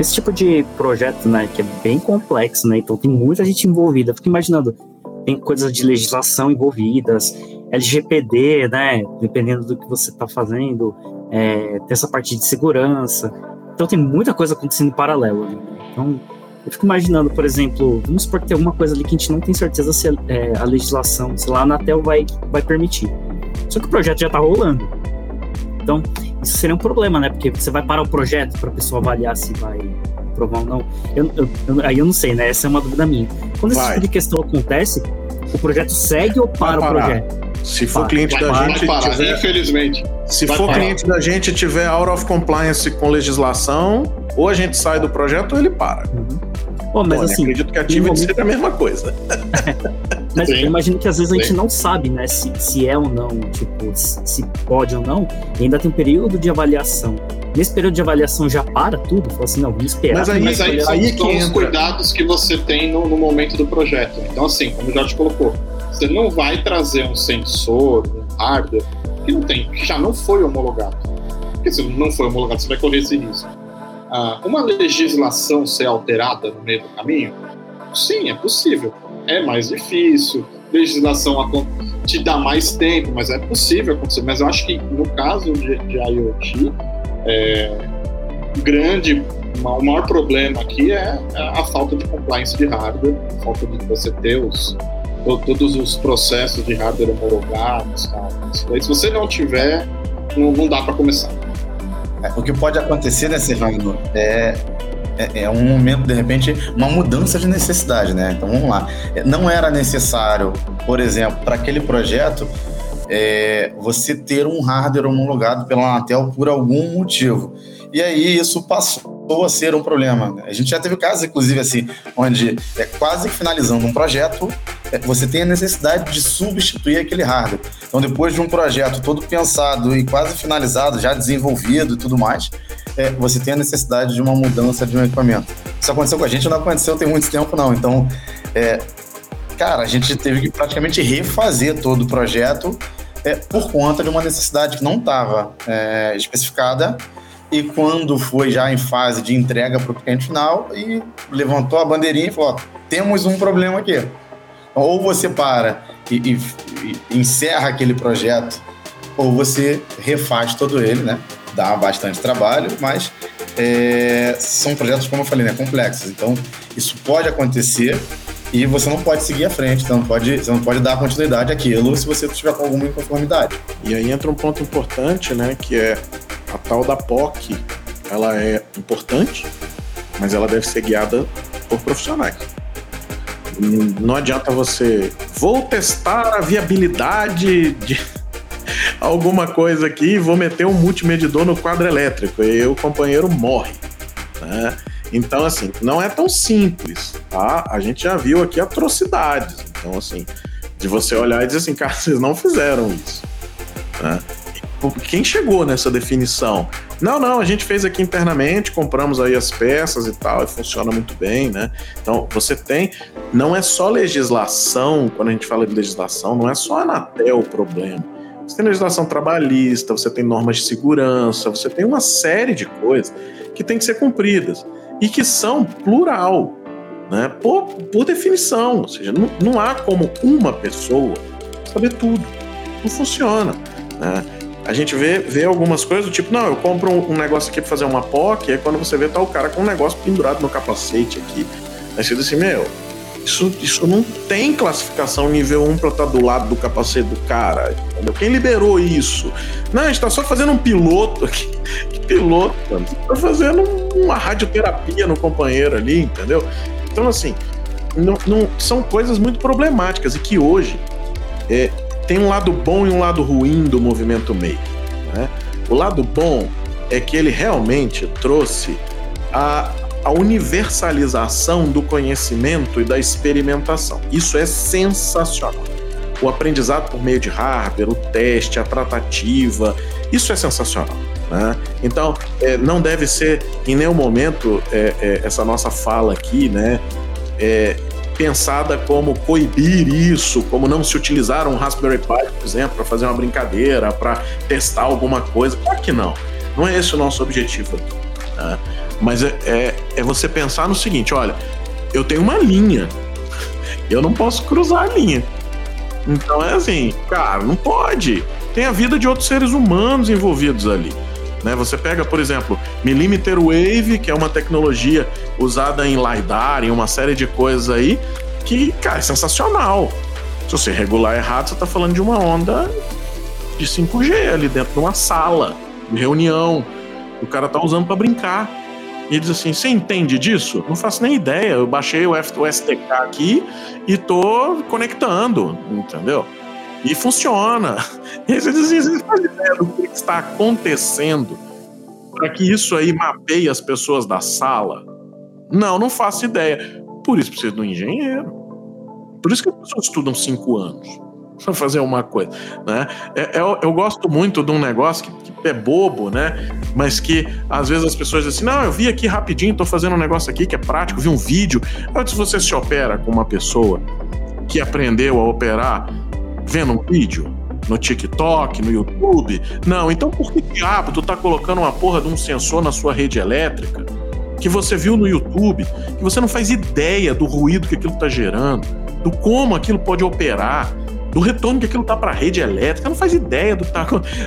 Speaker 2: Esse tipo de projeto, né, que é bem complexo, né, então tem muita gente envolvida. Fico imaginando, tem coisas de legislação envolvidas, LGPD, né, dependendo do que você está fazendo, é, tem essa parte de segurança. Então tem muita coisa acontecendo em paralelo. Né? Então eu fico imaginando, por exemplo, vamos supor que tem alguma coisa ali que a gente não tem certeza se é, a legislação, sei lá, a Anatel vai, vai permitir. Só que o projeto já está rolando. Então, isso seria um problema, né? Porque você vai parar o projeto para a pessoa avaliar se vai aprovar ou não. Eu, eu, eu, aí eu não sei, né? Essa é uma dúvida minha. Quando esse tipo de questão acontece, o projeto segue ou para o projeto?
Speaker 4: Se for cliente da
Speaker 5: vai,
Speaker 4: gente.
Speaker 5: Vai tiver, infelizmente.
Speaker 4: Se for parar. cliente da gente tiver out of compliance com legislação, ou a gente sai do projeto ou ele para. Uhum.
Speaker 2: Pô, mas Pô, assim.
Speaker 4: Acredito que a Activity momento... seja a mesma coisa.
Speaker 2: mas Sim. eu imagino que às vezes a gente Sim. não sabe, né, se, se é ou não, tipo, se pode ou não, e ainda tem um período de avaliação. Nesse período de avaliação já para tudo? Fala assim, não, vamos esperar.
Speaker 5: Mas aí, mas aí, aí são os cuidados que você tem no, no, momento do projeto. Então, assim, como o Jorge colocou, você não vai trazer um sensor, um hardware, que não tem, que já não foi homologado. Porque se não foi homologado, você vai correr esse risco. Ah, uma legislação ser alterada no meio do caminho? Sim, é possível. É mais difícil, legislação te dá mais tempo, mas é possível acontecer. Mas eu acho que no caso de, de IoT, é, grande, o maior problema aqui é a falta de compliance de hardware, a falta de você ter os, todos os processos de hardware homologados. Tal. Daí, se você não tiver, não, não dá para começar.
Speaker 3: É, o que pode acontecer, né, Serrano, é, é, é, um momento, de repente, uma mudança de necessidade, né? Então vamos lá. É, não era necessário, por exemplo, para aquele projeto, é, você ter um hardware homologado pela Anatel por algum motivo. E aí isso passou a ser um problema. A gente já teve casos, inclusive, assim, onde é quase finalizando um projeto, é, você tem a necessidade de substituir aquele hardware. Então, depois de um projeto todo pensado e quase finalizado, já desenvolvido e tudo mais, é, você tem a necessidade de uma mudança de um equipamento. Isso aconteceu com a gente, não aconteceu tem muito tempo, não. Então, é, cara, a gente teve que praticamente refazer todo o projeto é, por conta de uma necessidade que não estava é, especificada e quando foi já em fase de entrega para o cliente final e levantou a bandeirinha e falou: ó, temos um problema aqui. Então, ou você para e, e, e, encerra aquele projeto, ou você refaz todo ele, né? Dá bastante trabalho, mas é, são projetos, como eu falei, né, complexos. Então, isso pode acontecer e você não pode seguir à frente, então pode, você não pode dar continuidade àquilo se você tiver com alguma inconformidade.
Speaker 4: E aí entra um ponto importante, né, que é a tal da POC, ela é importante, mas ela deve ser guiada por profissionais. Não adianta você. Vou testar a viabilidade de alguma coisa aqui, vou meter um multimedidor no quadro elétrico e o companheiro morre. Né? Então, assim, não é tão simples, tá? A gente já viu aqui atrocidades. Então, assim, de você olhar e dizer assim, cara, vocês não fizeram isso. Né? quem chegou nessa definição? Não, não, a gente fez aqui internamente, compramos aí as peças e tal, e funciona muito bem, né? Então, você tem, não é só legislação, quando a gente fala de legislação, não é só Anatel o problema. Você tem legislação trabalhista, você tem normas de segurança, você tem uma série de coisas que tem que ser cumpridas e que são plural, né? Por, por definição, ou seja, não, não há como uma pessoa saber tudo. Não funciona, né? A gente vê, vê algumas coisas do tipo, não, eu compro um, um negócio aqui pra fazer uma POC, aí quando você vê, tá o cara com um negócio pendurado no capacete aqui. Aí você diz assim, meu, isso, isso não tem classificação nível 1 pra estar do lado do capacete do cara. Entendeu? Quem liberou isso? Não, a gente tá só fazendo um piloto aqui. Que piloto, tá fazendo uma radioterapia no companheiro ali, entendeu? Então, assim, não, não, são coisas muito problemáticas e que hoje é, tem um lado bom e um lado ruim do movimento maker. Né? O lado bom é que ele realmente trouxe a, a universalização do conhecimento e da experimentação. Isso é sensacional. O aprendizado por meio de hardware, o teste, a tratativa, isso é sensacional. Né? Então, é, não deve ser em nenhum momento é, é, essa nossa fala aqui, né? É, pensada como coibir isso, como não se utilizar um Raspberry Pi, por exemplo, para fazer uma brincadeira, para testar alguma coisa. Claro que não. Não é esse o nosso objetivo aqui. Né? Mas é, é, é você pensar no seguinte: olha, eu tenho uma linha, eu não posso cruzar a linha. Então é assim, cara, não pode. Tem a vida de outros seres humanos envolvidos ali. Né? Você pega, por exemplo, Millimeter Wave, que é uma tecnologia usada em LiDAR, em uma série de coisas aí, que, cara, é sensacional. Se você regular errado, você está falando de uma onda de 5G ali dentro de uma sala de reunião. O cara tá usando para brincar. E ele diz assim: Você entende disso? Não faço nem ideia. Eu baixei o, F o SDK aqui e tô conectando, entendeu? E funciona. E você diz assim, você faz ideia do que está acontecendo para que isso aí mapeie as pessoas da sala? Não, não faço ideia. Por isso precisa de um engenheiro. Por isso que as pessoas estudam cinco anos fazer uma coisa, né? É, eu, é, eu, gosto muito de um negócio que, que, é bobo, né? Mas que às vezes as pessoas dizem assim, não, eu vi aqui rapidinho, tô fazendo um negócio aqui que é prático, vi um vídeo. Antes você se opera com uma pessoa que aprendeu a operar vendo um vídeo no TikTok, no YouTube. Não, então por que diabo tu tá colocando uma porra de um sensor na sua rede elétrica que você viu no YouTube, que você não faz ideia do ruído que aquilo tá gerando? do como aquilo pode operar, do retorno que aquilo tá para a rede elétrica, não faz ideia do que tá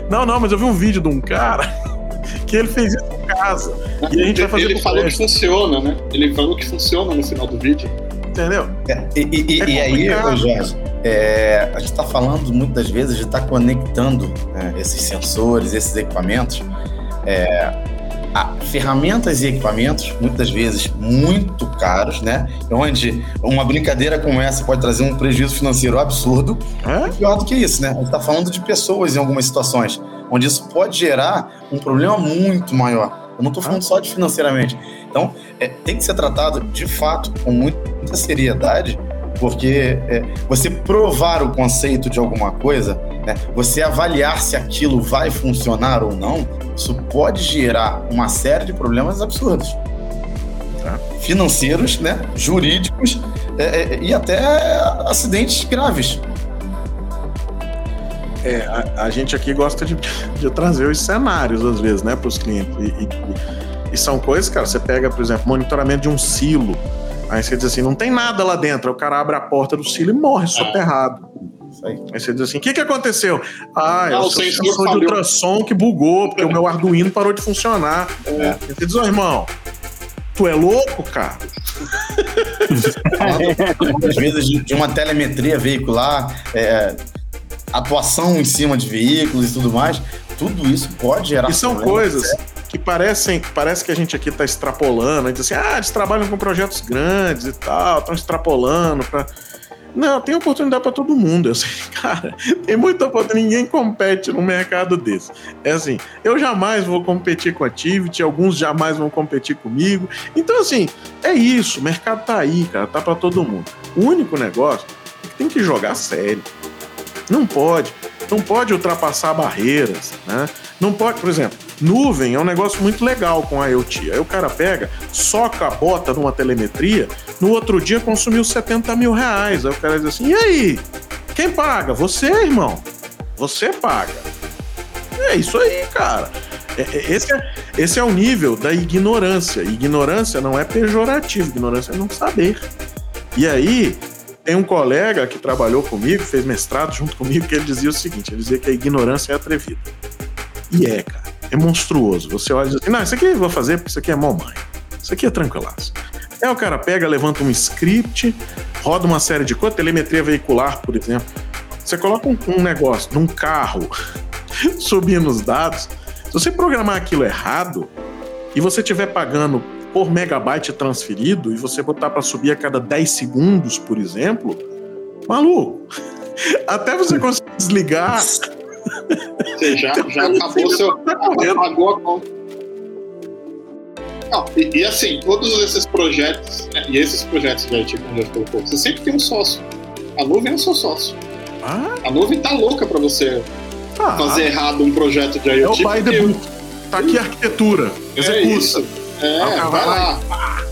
Speaker 4: Não, não, mas eu vi um vídeo de um cara que ele fez isso em casa. E a gente vai fazer
Speaker 5: Ele falou que funciona, né? Ele falou que funciona no final do vídeo.
Speaker 4: Entendeu?
Speaker 3: É, e, e, é e aí, Jorge, é, a gente está falando muitas vezes de estar tá conectando né, esses sensores, esses equipamentos. É, a ferramentas e equipamentos, muitas vezes muito caros, né? Onde uma brincadeira como essa pode trazer um prejuízo financeiro absurdo. É? E pior do que isso, né? A gente está falando de pessoas em algumas situações, onde isso pode gerar um problema muito maior. Eu não estou falando só de financeiramente. Então, é, tem que ser tratado de fato com muita seriedade, porque é, você provar o conceito de alguma coisa, né, você avaliar se aquilo vai funcionar ou não, isso pode gerar uma série de problemas absurdos. Tá? Financeiros, né, jurídicos é, é, e até acidentes graves.
Speaker 4: É, a, a, gente aqui gosta de, de, trazer os cenários, às vezes, né, para os clientes. E, e, e, são coisas, cara, você pega, por exemplo, monitoramento de um silo. Aí você diz assim, não tem nada lá dentro. Aí o cara abre a porta do silo e morre soterrado. Aí você diz assim: o que, que aconteceu? Ah, é o sensor, sensor de ultrassom que bugou, porque o meu Arduino parou de funcionar. É. Você diz, ô oh, irmão, tu é louco, cara?
Speaker 3: Às vezes de uma telemetria veicular, é, atuação em cima de veículos e tudo mais, tudo isso pode gerar.
Speaker 4: E são coisas que parecem, parece que a gente aqui está extrapolando, a gente diz assim, ah, eles trabalham com projetos grandes e tal, estão extrapolando para não, tem oportunidade para todo mundo. Eu sei, cara, tem muita oportunidade. Ninguém compete no mercado desse. É assim, eu jamais vou competir com a Activity, alguns jamais vão competir comigo. Então, assim, é isso. O mercado tá aí, cara, tá para todo mundo. O único negócio é que tem que jogar sério. Não pode. Não pode ultrapassar barreiras, né? Não pode, por exemplo, nuvem é um negócio muito legal com a IoT. Aí o cara pega, soca a bota numa telemetria, no outro dia consumiu 70 mil reais. Aí o cara diz assim: e aí? Quem paga? Você, irmão. Você paga. É isso aí, cara. É, é, esse é, esse é o nível da ignorância. Ignorância não é pejorativo, ignorância é não saber. E aí, tem um colega que trabalhou comigo, fez mestrado junto comigo, que ele dizia o seguinte: ele dizia que a ignorância é atrevida. E é, cara. É monstruoso. Você olha e diz assim: não, isso aqui eu vou fazer porque isso aqui é mamãe. Isso aqui é tranquilaço. Aí o cara pega, levanta um script, roda uma série de coisas, telemetria veicular, por exemplo. Você coloca um, um negócio num carro, subindo os dados. Se você programar aquilo errado e você estiver pagando por megabyte transferido e você botar para subir a cada 10 segundos, por exemplo, maluco, até você conseguir desligar.
Speaker 5: Você já, já acabou seu. Apagou a conta. Não, e, e, assim, todos esses projetos, né, e esses projetos de IT, como eu colocou, você sempre tem um sócio. A nuvem é o seu sócio. Ah? A nuvem tá louca para você ah. fazer errado um projeto de IoT.
Speaker 4: É o by the book. Tá aqui a arquitetura. Executa. É
Speaker 5: isso. É, ah, vai, lá. lá.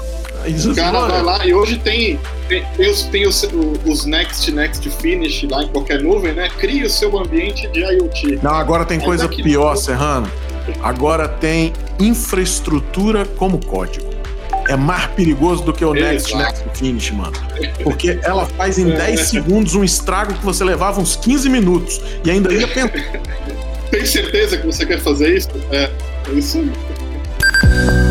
Speaker 5: o cara vai lá e hoje tem, tem, tem, os, tem os, os Next, Next Finish lá em qualquer nuvem, né? Cria o seu ambiente de IoT.
Speaker 4: Não, agora tem coisa pior, Serrano. Agora tem infraestrutura como código. É mais perigoso do que o Next, Next Finish, mano. Porque ela faz em 10 é. segundos um estrago que você levava uns 15 minutos e ainda ia pensar.
Speaker 5: Tem certeza que você quer fazer isso? É, é isso aí.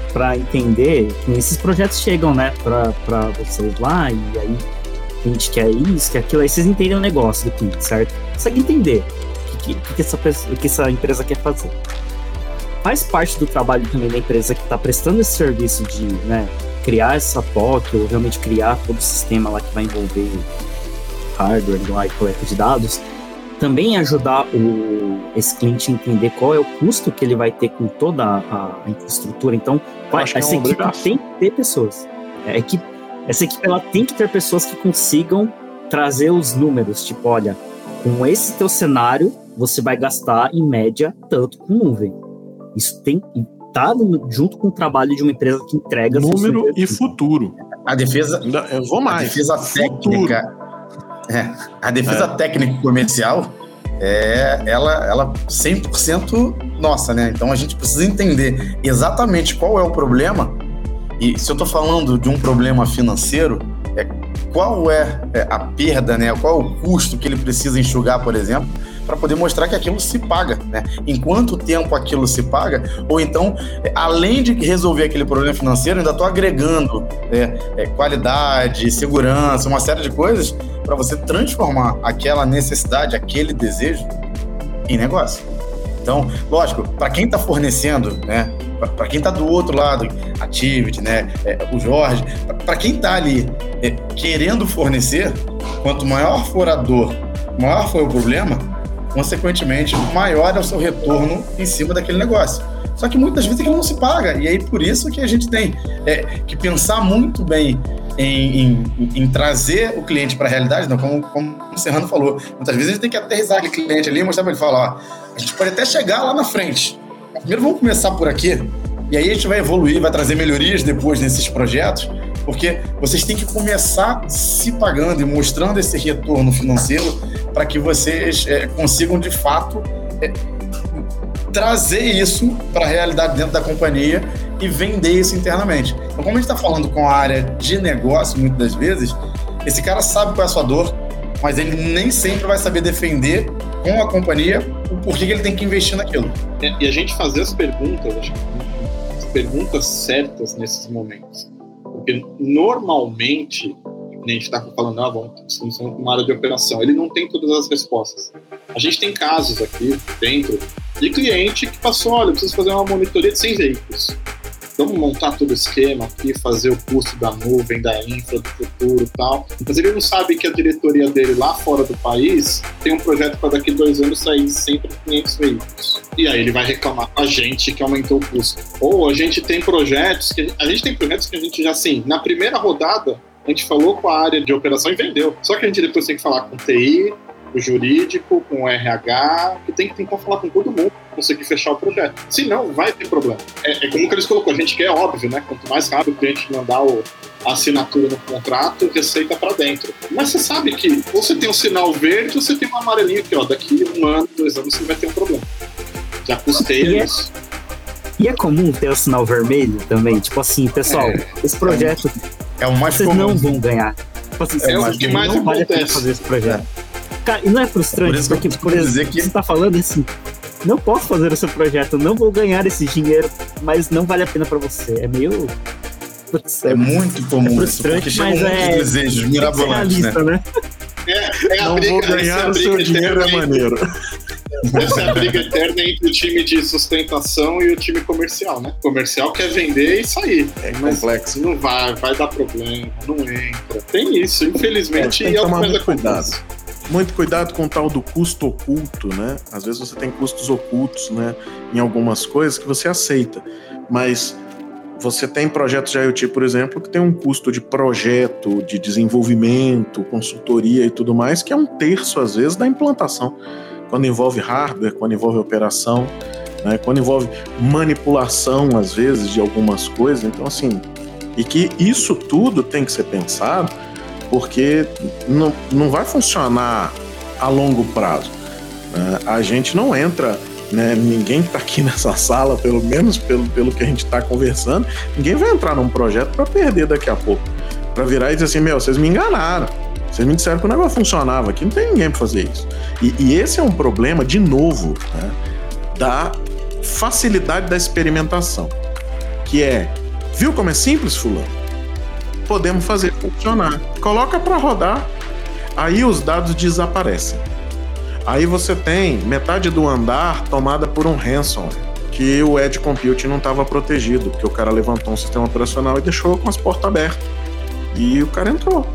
Speaker 2: para entender esses projetos chegam, né, para vocês lá e aí a gente quer isso, quer aquilo, aí vocês entendem o negócio do cliente, certo? Consegue entender o que, que, que, essa, o que essa empresa quer fazer. Faz parte do trabalho também da empresa que está prestando esse serviço de né, criar essa POC ou realmente criar todo o sistema lá que vai envolver hardware lá e coleta de dados, também ajudar o, esse cliente a entender qual é o custo que ele vai ter com toda a, a infraestrutura. Então, essa é equipe tem que ter pessoas. É, equipe, essa equipe ela tem que ter pessoas que consigam trazer os números, tipo, olha, com esse teu cenário, você vai gastar em média tanto com nuvem. Isso tem tá junto com o trabalho de uma empresa que entrega
Speaker 4: número e futuro.
Speaker 3: A defesa,
Speaker 4: eu vou mais.
Speaker 3: A defesa técnica, é, a defesa é. técnica comercial é ela, ela 100% nossa, né? Então a gente precisa entender exatamente qual é o problema. E se eu estou falando de um problema financeiro, é, qual é, é a perda, né? Qual é o custo que ele precisa enxugar, por exemplo, para poder mostrar que aquilo se paga, né? Em quanto tempo aquilo se paga, ou então, além de resolver aquele problema financeiro, ainda estou agregando é, é, qualidade, segurança, uma série de coisas para você transformar aquela necessidade, aquele desejo em negócio. Então, lógico, para quem está fornecendo, né? Para quem está do outro lado, Activity, né? É, o Jorge, para quem está ali é, querendo fornecer, quanto maior for a dor, maior for o problema, consequentemente, maior é o seu retorno em cima daquele negócio. Só que muitas vezes aquilo não se paga, e aí por isso que a gente tem é, que pensar muito bem em, em, em, trazer o cliente para a realidade, não, como, como o Serrano falou. Muitas vezes a gente tem que aterrizar aquele cliente ali mostrar para ele falar: ó, a gente pode até chegar lá na frente. Primeiro vamos começar por aqui, e aí a gente vai evoluir, vai trazer melhorias depois nesses projetos, porque vocês têm que começar se pagando e mostrando esse retorno financeiro para que vocês é, consigam de fato é, trazer isso para a realidade dentro da companhia e vender isso internamente. Então, como a gente está falando com a área de negócio, muitas das vezes, esse cara sabe qual é a sua dor, mas ele nem sempre vai saber defender com a companhia o porquê que ele tem que investir naquilo.
Speaker 5: E a gente fazer as perguntas, as perguntas certas nesses momentos. Porque normalmente a gente está falando, ah, falando com uma área de operação. Ele não tem todas as respostas. A gente tem casos aqui dentro de cliente que passou, olha, eu preciso fazer uma monitoria de 100 veículos. Vamos montar todo o esquema aqui, fazer o custo da nuvem, da infra, do futuro e tal. Mas ele não sabe que a diretoria dele lá fora do país tem um projeto para daqui dois anos sair sempre 500 veículos. E aí ele vai reclamar com a gente que aumentou o custo. Ou a gente tem projetos que a gente tem projetos que a gente já assim, na primeira rodada a gente falou com a área de operação e vendeu. Só que a gente depois tem que falar com TI, o jurídico, com o RH, que tem que tentar falar com todo mundo conseguir fechar o projeto. Senão, vai ter problema. É, é como que eles colocou, a gente quer, óbvio, né? Quanto mais rápido o cliente mandar o, a assinatura no contrato, receita para dentro. Mas você sabe que ou você tem um sinal verde ou você tem um amarelinho aqui, ó. Daqui um ano, dois anos, você vai ter um problema. Já custei
Speaker 2: e
Speaker 5: é isso.
Speaker 2: É, e é comum ter o sinal vermelho também? Tipo assim, pessoal, é, esse projeto
Speaker 3: é o mais
Speaker 2: vocês
Speaker 3: comum.
Speaker 2: não vão ganhar. Tipo assim,
Speaker 5: é o que mais
Speaker 2: não
Speaker 5: vale
Speaker 2: acontece. fazer esse projeto. Cara, e não é frustrante, é por porque, por exemplo, que... você tá falando assim, não posso fazer o seu projeto, não vou ganhar esse dinheiro, mas não vale a pena para você. É meio.
Speaker 3: Putz, é, é, muito comum é isso, porque mas é, desejos mirabolantes, né?
Speaker 5: né? É, é
Speaker 4: não
Speaker 5: briga,
Speaker 4: vou ganhar o seu dinheiro, é maneiro.
Speaker 5: Essa é a briga eterna entre o time de sustentação e o time comercial, né? O comercial quer vender e sair.
Speaker 4: É complexo.
Speaker 5: Não vai, vai dar problema, não entra. Tem isso, infelizmente.
Speaker 4: É, tem que tomar muito cuidado. Muito cuidado com o tal do custo oculto, né? Às vezes você tem custos ocultos, né? Em algumas coisas que você aceita, mas você tem projetos de IoT, por exemplo, que tem um custo de projeto, de desenvolvimento, consultoria e tudo mais, que é um terço, às vezes, da implantação quando envolve hardware, quando envolve operação, né, quando envolve manipulação, às vezes, de algumas coisas. Então, assim, e que isso tudo tem que ser pensado, porque não, não vai funcionar a longo prazo. Né? A gente não entra, né, ninguém que está aqui nessa sala, pelo menos pelo, pelo que a gente está conversando, ninguém vai entrar num projeto para perder daqui a pouco. Para virar e dizer assim: meu, vocês me enganaram. Vocês me disseram que o negócio funcionava aqui, não tem ninguém para fazer isso. E, e, esse é um problema, de novo, né, da facilidade da experimentação. Que é, viu como é simples, fulano? Podemos fazer funcionar. Coloca para rodar, aí os dados desaparecem. Aí você tem metade do andar tomada por um ransomware, que o Edge Compute não estava protegido, porque o cara levantou um sistema operacional e deixou com as portas abertas. E o cara entrou.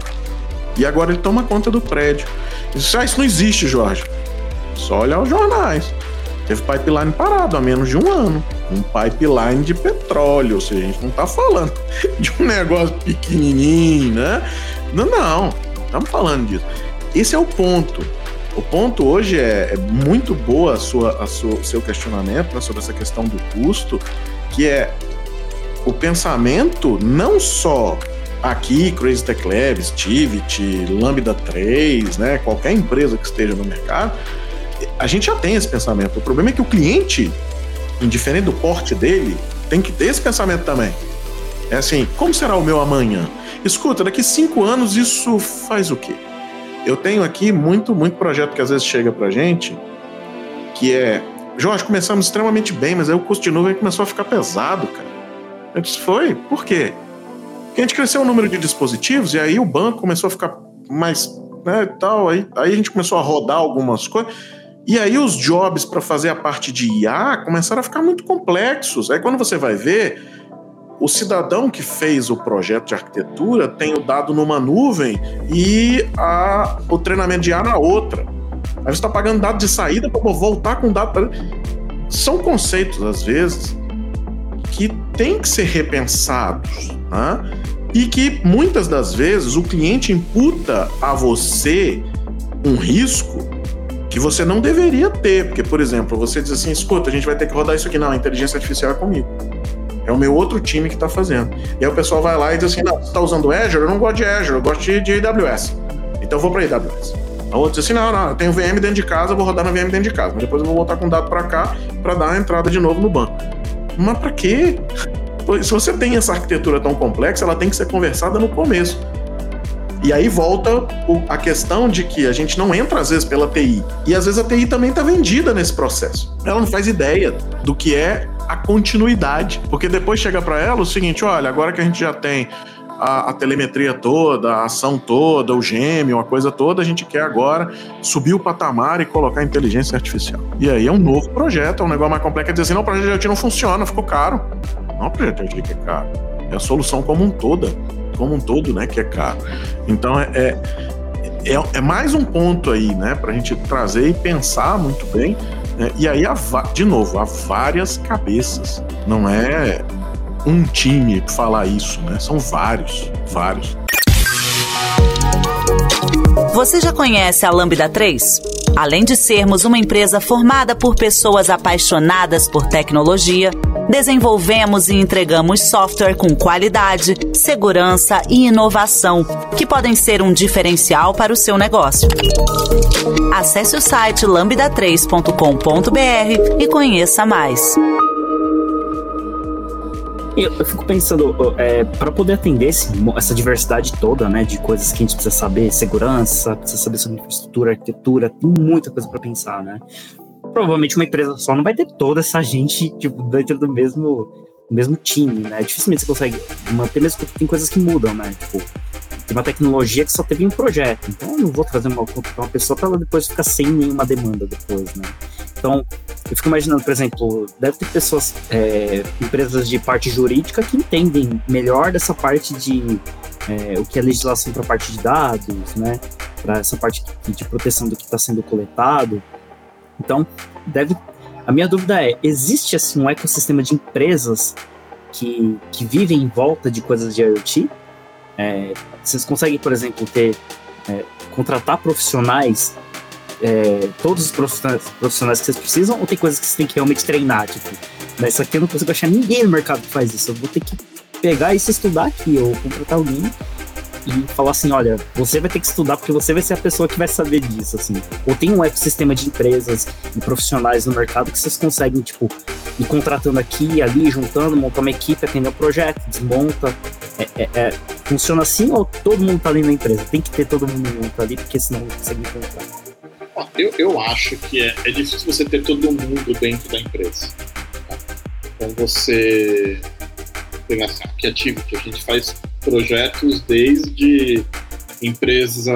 Speaker 4: E agora ele toma conta do prédio. Isso, ah, isso não existe, Jorge. Só olhar os jornais. Teve pipeline parado há menos de um ano. Um pipeline de petróleo. Ou seja, a gente não está falando de um negócio pequenininho, né? Não, não. Estamos falando disso. esse é o ponto. O ponto hoje é, é muito boa a sua, a sua, seu questionamento né, sobre essa questão do custo, que é o pensamento não só aqui, Crazy Tech Labs, Tivit, Lambda 3, né, qualquer empresa que esteja no mercado, a gente já tem esse pensamento. O problema é que o cliente, indiferente do porte dele, tem que ter esse pensamento também. É assim, como será o meu amanhã? Escuta, daqui cinco anos isso faz o quê? Eu tenho aqui muito, muito projeto que às vezes chega pra gente, que é, Jorge, começamos extremamente bem, mas aí o custo de nuvem começou a ficar pesado, cara. Eu disse, foi? Por quê? Porque a gente cresceu o número de dispositivos e aí o banco começou a ficar mais, né, tal, aí, aí a gente começou a rodar algumas coisas. E aí os jobs para fazer a parte de IA começaram a ficar muito complexos. Aí quando você vai ver, o cidadão que fez o projeto de arquitetura tem o dado numa nuvem e a, o treinamento de IA na outra. Aí você está pagando dado de saída para voltar com dado. São conceitos, às vezes, que têm que ser repensados. Né? E que muitas das vezes o cliente imputa a você um risco que você não deveria ter. Porque, por exemplo, você diz assim: escuta, a gente vai ter que rodar isso aqui. Não, a inteligência artificial é comigo. É o meu outro time que está fazendo. E aí o pessoal vai lá e diz assim: não, você está usando Azure? Eu não gosto de Azure, eu gosto de, AWS. Então eu vou para AWS. A outra diz assim: não, não, eu tenho VM dentro de casa, vou rodar na VM dentro de casa. Mas depois eu vou voltar com o dado para cá para dar a entrada de novo no banco. Mas para quê? Se você tem essa arquitetura tão complexa, ela tem que ser conversada no começo. E aí volta a questão de que a gente não entra às vezes pela TI. E às vezes a TI também está vendida nesse processo. Ela não faz ideia do que é a continuidade. Porque depois chega para ela o seguinte: olha, agora que a gente já tem a, a, telemetria toda, a ação toda, o gêmeo, a coisa toda, a gente quer agora subir o patamar e colocar inteligência artificial. E aí é um novo projeto, é um negócio mais complexo. É dizer assim, não, o projeto de IoT não funciona, ficou caro. Não, o projeto de IoT é caro. É a solução como um toda como um todo, né, que é caro. Então é, é, é, é mais um ponto aí, né, para a gente trazer e pensar muito bem. Né, e aí, há, de novo, há várias cabeças. Não é um time falar isso, né? São vários, vários.
Speaker 1: Você já conhece a Lambda 3? Além de sermos uma empresa formada por pessoas apaixonadas por tecnologia, desenvolvemos e entregamos software com qualidade, segurança e inovação, que podem ser um diferencial para o seu negócio. Acesse o site lambda3.com.br e conheça mais.
Speaker 2: Eu, eu fico pensando, é, para poder atender esse, essa diversidade toda, né, de coisas que a gente precisa saber, segurança, precisa saber sobre infraestrutura, arquitetura, tem muita coisa para pensar, né? Provavelmente uma empresa só não vai ter toda essa gente tipo, dentro do mesmo, mesmo time, né? Dificilmente você consegue manter, mesmo porque tem coisas que mudam, né? Tipo, tem uma tecnologia que só teve um projeto, então eu não vou trazer uma, uma pessoa para ela depois ficar sem nenhuma demanda depois, né? Então, eu fico imaginando, por exemplo, deve ter pessoas, é, empresas de parte jurídica que entendem melhor dessa parte de é, o que é legislação para a parte de dados, né? Para essa parte de proteção do que está sendo coletado. Então, deve. A minha dúvida é: existe assim um ecossistema de empresas que, que vivem em volta de coisas de IoT? É, vocês conseguem, por exemplo, ter é, contratar profissionais, é, todos os profissionais, que vocês precisam, ou tem coisas que vocês têm que realmente treinar? Tipo, isso aqui eu não consigo achar ninguém no mercado que faz isso. Eu vou ter que pegar isso e estudar aqui, ou contratar alguém e falar assim, olha, você vai ter que estudar porque você vai ser a pessoa que vai saber disso, assim. Ou tem um ecossistema de empresas e profissionais no mercado que vocês conseguem, tipo, ir contratando aqui ali, juntando, montar uma equipe, atender o um projeto, desmonta. É, é, é, funciona assim ou todo mundo tá ali na empresa? Tem que ter todo mundo junto ali, porque senão não consegue encontrar.
Speaker 5: Eu, eu acho que é, é difícil você ter todo mundo dentro da empresa. Tá? Então você tem essa Activity, a gente faz projetos desde empresa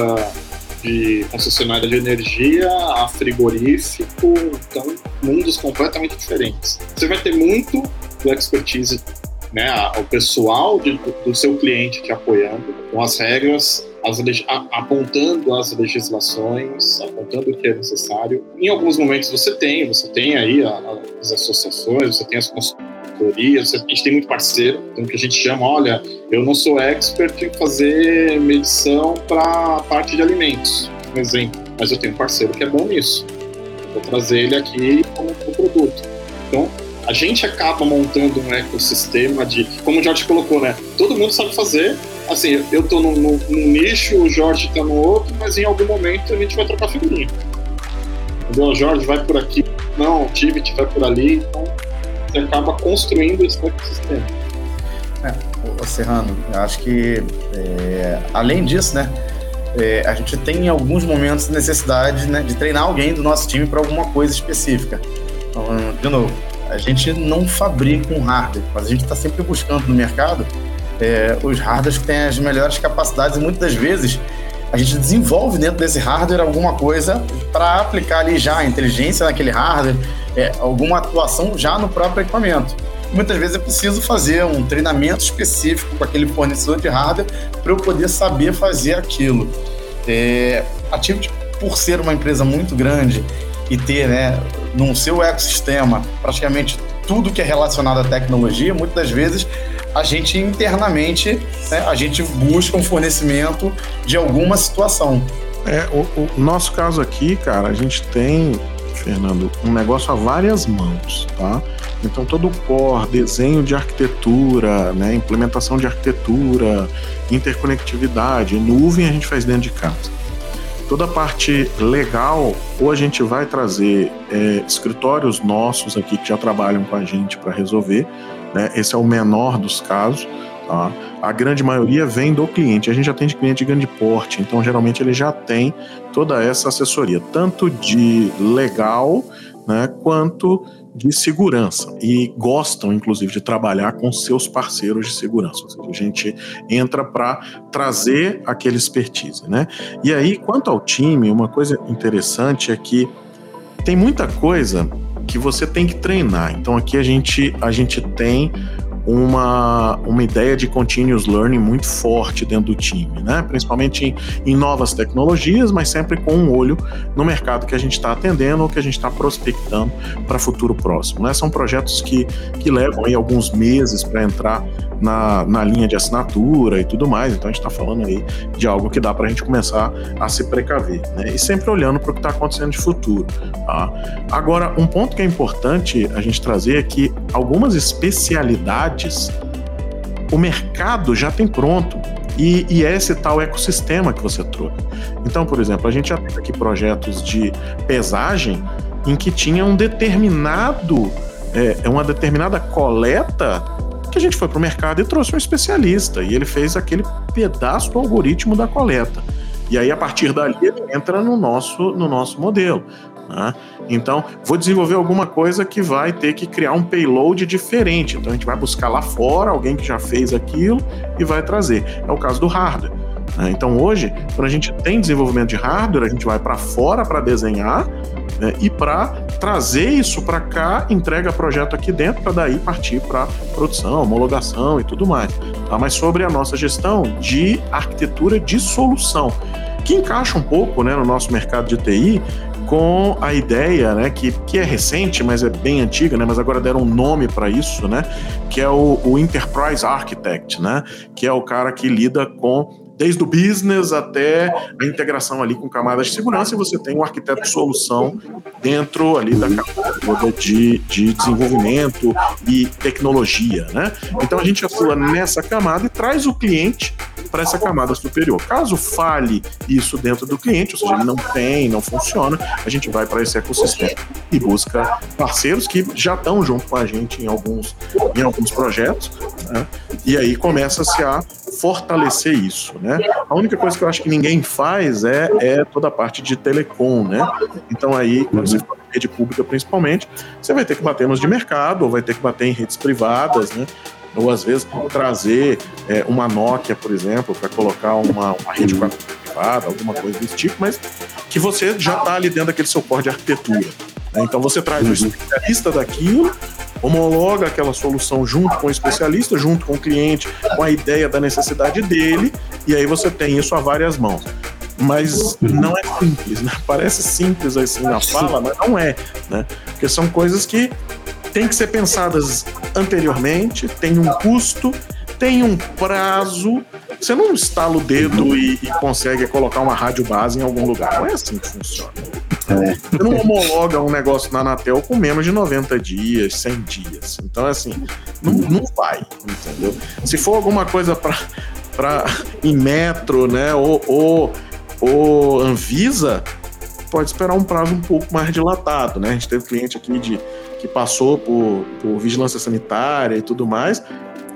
Speaker 5: de concessionária de energia a frigorífico, então mundos completamente diferentes. Você vai ter muito do expertise, né, o pessoal de, do seu cliente te apoiando com as regras, as, apontando as legislações, apontando o que é necessário. Em alguns momentos você tem, você tem aí as associações, você tem as a gente tem muito parceiro, então que a gente chama, olha, eu não sou expert em fazer medição para parte de alimentos, um exemplo, mas eu tenho um parceiro que é bom nisso. Vou trazer ele aqui como, produto. Então, a gente acaba montando um ecossistema de, como o Jorge colocou, né? Todo mundo sabe fazer. Assim, eu tô num, num, num nicho, o Jorge tá no outro, mas em algum momento a gente vai trocar figurinha. Entendeu? O Jorge vai por aqui, não, o Tivit vai por ali, então você acaba construindo esse ecossistema.
Speaker 3: É, Serrano, acho que é, além disso, né, é, a gente tem em alguns momentos necessidade né, de treinar alguém do nosso time para alguma coisa específica. Então, de novo, a gente não fabrica um hardware, mas a gente está sempre buscando no mercado é, os hardwares que têm as melhores capacidades e muitas das vezes a gente desenvolve dentro desse hardware alguma coisa para aplicar ali já a inteligência naquele hardware, é, alguma atuação já no próprio equipamento. Muitas vezes é preciso fazer um treinamento específico com aquele fornecedor de hardware para eu poder saber fazer aquilo. É, a Tivit, por ser uma empresa muito grande e ter né, no seu ecossistema praticamente tudo que é relacionado à tecnologia, muitas das vezes a gente internamente né, a gente busca um fornecimento de alguma situação.
Speaker 4: É, o, o, nosso caso aqui, cara, a gente tem, Fernando, um negócio a várias mãos, tá? Então todo o core, desenho de arquitetura, né, implementação de arquitetura, interconectividade, nuvem a gente faz dentro de casa toda a parte legal, ou a gente vai trazer é, escritórios nossos aqui que já trabalham com a gente para resolver, né? Esse é o menor dos casos. Tá? A grande maioria vem do cliente. A gente atende cliente de grande porte, então geralmente ele já tem toda essa assessoria, tanto de legal, né, quanto de segurança e gostam, inclusive, de trabalhar com seus parceiros de segurança. Ou seja, a gente entra para trazer aquele expertise, né? E aí, quanto ao time, uma coisa interessante é que tem muita coisa que você tem que treinar. Então aqui a gente a gente tem uma, uma ideia de continuous learning muito forte dentro do time, né? principalmente em, em novas tecnologias, mas sempre com um olho no mercado que a gente está atendendo ou que a gente está prospectando para futuro próximo. Né? São projetos que, que levam aí alguns meses para entrar na, na linha de assinatura e tudo mais, então a gente está falando aí de algo que dá para a gente começar a se precaver, né? e sempre olhando para o que está acontecendo de futuro. Tá? Agora, um ponto que é importante a gente trazer é que algumas especialidades o mercado já tem pronto. E, e é esse tal ecossistema que você trouxe. Então, por exemplo, a gente já tem aqui projetos de pesagem em que tinha um determinado, é, uma determinada coleta que a gente foi para o mercado e trouxe um especialista e ele fez aquele pedaço do algoritmo da coleta. E aí, a partir dali, ele entra no nosso, no nosso modelo. Né? Então, vou desenvolver alguma coisa que vai ter que criar um payload diferente. Então, a gente vai buscar lá fora alguém que já fez aquilo e vai trazer. É o caso do hardware. Né? Então, hoje, quando a gente tem desenvolvimento de hardware, a gente vai para fora para desenhar né? e para trazer isso para cá, entrega projeto aqui dentro para daí partir para produção, homologação e tudo mais. Tá? Mas sobre a nossa gestão de arquitetura de solução que encaixa um pouco né, no nosso mercado de TI, com a ideia, né, que, que é recente, mas é bem antiga, né, mas agora deram um nome para isso, né, que é o, o Enterprise Architect, né, que é o cara que lida com desde o business até a integração ali com camadas de segurança, e você tem um arquiteto solução dentro ali da camada de, de desenvolvimento e tecnologia, né? Então a gente atua nessa camada e traz o cliente para essa camada superior. Caso fale isso dentro do cliente, ou seja, ele não tem, não funciona, a gente vai para esse ecossistema e busca parceiros que já estão junto com a gente em alguns, em alguns projetos, né? e aí começa-se a fortalecer isso, né? A única coisa que eu acho que ninguém faz é, é toda a parte de telecom, né? Então aí, quando você fala rede pública principalmente, você vai ter que bater nos de mercado, ou vai ter que bater em redes privadas, né? Ou às vezes trazer é, uma Nokia, por exemplo, para colocar uma, uma rede privada, alguma coisa desse tipo, mas que você já está ali dentro daquele seu core de arquitetura. Né? Então você traz o especialista daquilo homologa aquela solução junto com o especialista, junto com o cliente, com a ideia da necessidade dele, e aí você tem isso a várias mãos. Mas não é simples, né? Parece simples assim na fala, mas não é, né? Porque são coisas que têm que ser pensadas anteriormente, tem um custo, tem um prazo você não estala o dedo e, e consegue colocar uma rádio base em algum lugar. Não é assim que funciona. É. Você não homologa um negócio na Anatel com menos de 90 dias, 100 dias. Então, assim, não, não vai, entendeu? Se for alguma coisa para em metro, né, ou, ou, ou Anvisa, pode esperar um prazo um pouco mais dilatado, né? A gente teve cliente aqui de, que passou por, por vigilância sanitária e tudo mais,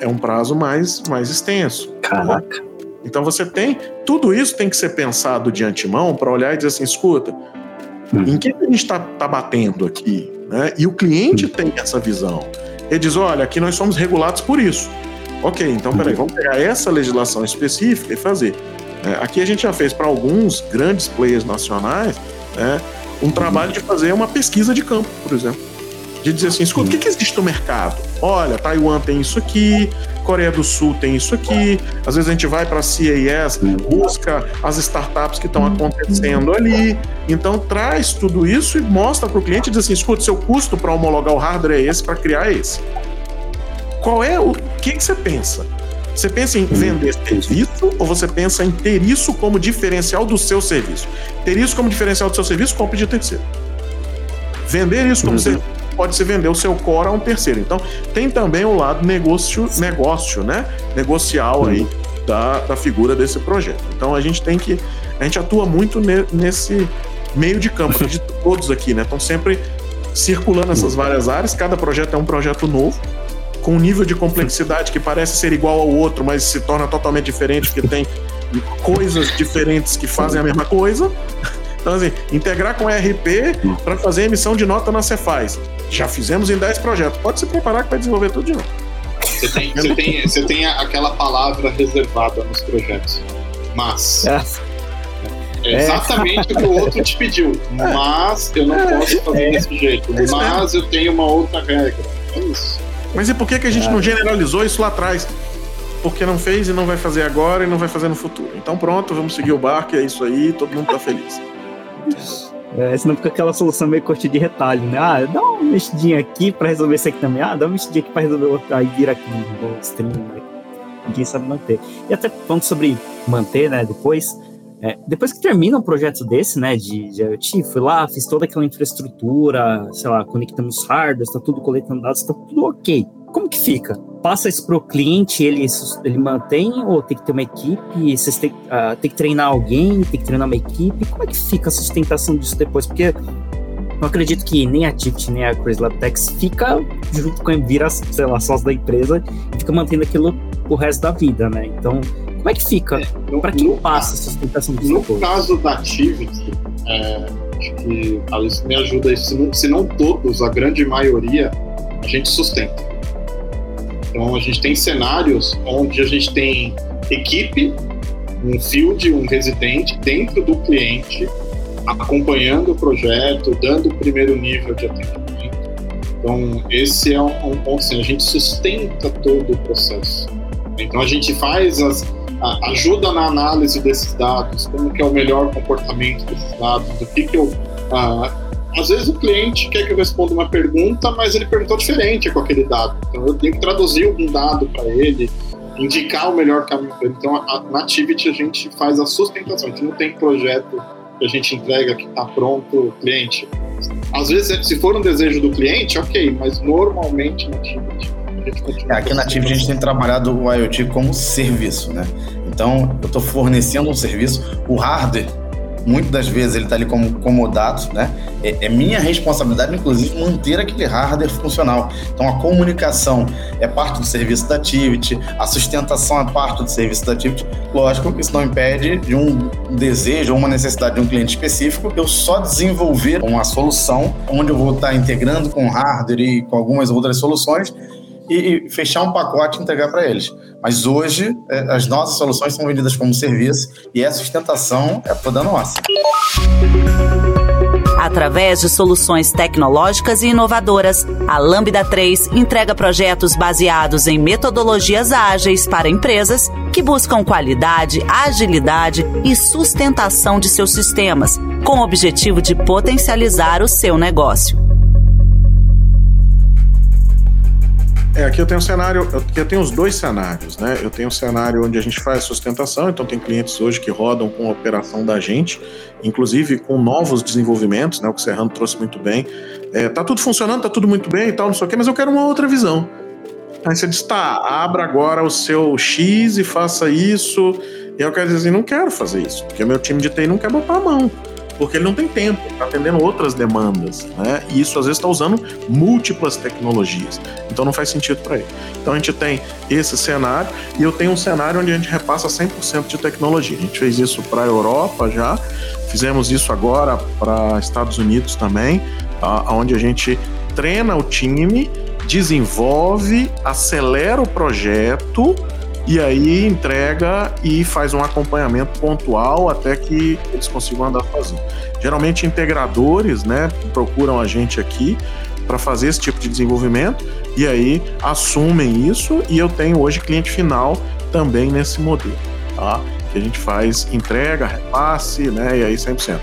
Speaker 4: é um prazo mais, mais extenso.
Speaker 2: Caraca.
Speaker 4: Então você tem, tudo isso tem que ser pensado de antemão para olhar e dizer assim, escuta, hum. em que a gente está tá batendo aqui? Né? E o cliente hum. tem essa visão. Ele diz, olha, aqui nós somos regulados por isso. Ok, então peraí, uhum. vamos pegar essa legislação específica e fazer. É, aqui a gente já fez para alguns grandes players nacionais é, um trabalho de fazer uma pesquisa de campo, por exemplo de dizer assim, escuta, o que, que existe no mercado? Olha, Taiwan tem isso aqui, Coreia do Sul tem isso aqui. Às vezes a gente vai para a CAS, busca as startups que estão acontecendo ali. Então traz tudo isso e mostra para o cliente e diz assim, escuta, seu custo para homologar o hardware é esse, para criar esse. Qual é o, o que, que você pensa? Você pensa em vender serviço ou você pensa em ter isso como diferencial do seu serviço? Ter isso como diferencial do seu serviço, compre de terceiro. Vender isso como uhum. serviço pode se vender o seu core a um terceiro. Então, tem também o lado negócio, negócio né? Negocial aí da, da figura desse projeto. Então, a gente tem que. A gente atua muito ne, nesse meio de campo, de todos aqui, né? Estão sempre circulando essas várias áreas, cada projeto é um projeto novo, com um nível de complexidade que parece ser igual ao outro, mas se torna totalmente diferente, porque tem coisas diferentes que fazem a mesma coisa. Então, assim, integrar com ERP para fazer emissão de nota na Cefaz. Já fizemos em 10 projetos. Pode se preparar que vai desenvolver tudo de novo.
Speaker 5: Você tem, você tem, você tem aquela palavra reservada nos projetos. Mas. É. É exatamente o que o outro te pediu. Mas eu não é. posso fazer é. desse jeito. Mas eu tenho uma outra regra. É isso.
Speaker 4: Mas e por que, que a gente não generalizou isso lá atrás? Porque não fez e não vai fazer agora e não vai fazer no futuro. Então pronto, vamos seguir o barco, é isso aí, todo mundo tá feliz.
Speaker 2: É, senão fica aquela solução meio corte de retalho, né? Ah, dá uma mexidinha aqui pra resolver isso aqui também. Ah, dá uma mexidinha aqui pra resolver outro. Aí vira aqui no stream, né? Ninguém sabe manter. E até falando sobre manter, né, depois. É, depois que termina um projeto desse, né, de, de IoT, fui lá, fiz toda aquela infraestrutura, sei lá, conectamos hardware, está tudo coletando dados, está tudo ok. Como que fica? Passa isso para o cliente, ele, ele mantém ou tem que ter uma equipe? Vocês têm, uh, tem que treinar alguém, tem que treinar uma equipe? Como é que fica a sustentação disso depois? Porque não acredito que nem a Tift nem a Crazy Labtex fica junto com a vira, sei lá, sócio da empresa e fica mantendo aquilo o resto da vida, né? Então, como é que fica? É, para quem passa a sustentação disso
Speaker 5: No depois? caso da Activity, é, acho que a Alice me ajuda, se não, se não todos, a grande maioria, a gente sustenta. Então a gente tem cenários onde a gente tem equipe, um field, um residente dentro do cliente, acompanhando o projeto, dando o primeiro nível de atendimento. Então esse é um, ponto assim, a gente sustenta todo o processo. Então a gente faz as ajuda na análise desses dados, como que é o melhor comportamento desses dados, o que que eu uh, às vezes o cliente quer que eu responda uma pergunta, mas ele perguntou diferente com aquele dado. Então eu tenho que traduzir algum dado para ele, indicar o melhor caminho para ele. Então a, na Activity a gente faz a sustentação. A gente não tem projeto que a gente entrega que está pronto cliente. Às vezes, se for um desejo do cliente, ok, mas normalmente na Activity
Speaker 3: é, aqui na Activity a gente tem trabalhado o IoT como serviço, né? Então, eu estou fornecendo um serviço, o hardware muitas das vezes ele está ali como comodado, né? É, é, minha responsabilidade, inclusive, manter aquele hardware funcional. Então, a comunicação é parte do serviço da Activity, a sustentação é parte do serviço da Activity. Lógico que isso não impede de um desejo ou uma necessidade de um cliente específico eu só desenvolver uma solução onde eu vou estar integrando com hardware e com algumas outras soluções e, fechar um pacote e entregar para eles. Mas hoje, é, as nossas soluções são vendidas como serviço e a sustentação é toda nossa.
Speaker 1: Através de soluções tecnológicas e inovadoras, a Lambda 3 entrega projetos baseados em metodologias ágeis para empresas que buscam qualidade, agilidade e sustentação de seus sistemas, com o objetivo de potencializar o seu negócio.
Speaker 4: É, aqui eu tenho um cenário, aqui eu tenho os dois cenários, né? Eu tenho um cenário onde a gente faz sustentação, então tem clientes hoje que rodam com a operação da gente, inclusive com novos desenvolvimentos, né? O que o Serrano trouxe muito bem. É, tá tudo funcionando, tá tudo muito bem e tal, não sei o quê, mas eu quero uma outra visão. Aí você diz, tá, abra agora o seu X e faça isso. E eu quero dizer assim, não quero fazer isso, porque meu time de TI não quer botar a mão porque ele não tem tempo, está atendendo outras demandas, né? E isso às vezes está usando múltiplas tecnologias. Então não faz sentido para ele. Então a gente tem esse cenário e eu tenho um cenário onde a gente repassa 100% de tecnologia. A gente fez isso para a Europa já, fizemos isso agora para Estados Unidos também, onde a gente treina o time, desenvolve, acelera o projeto e aí entrega e faz um acompanhamento pontual até que eles consigam andar sozinhos. Geralmente integradores, né, procuram a gente aqui para fazer esse tipo de desenvolvimento e aí assumem isso e eu tenho hoje cliente final também nesse modelo, tá? Que a gente faz entrega, repasse, né, e aí 100%.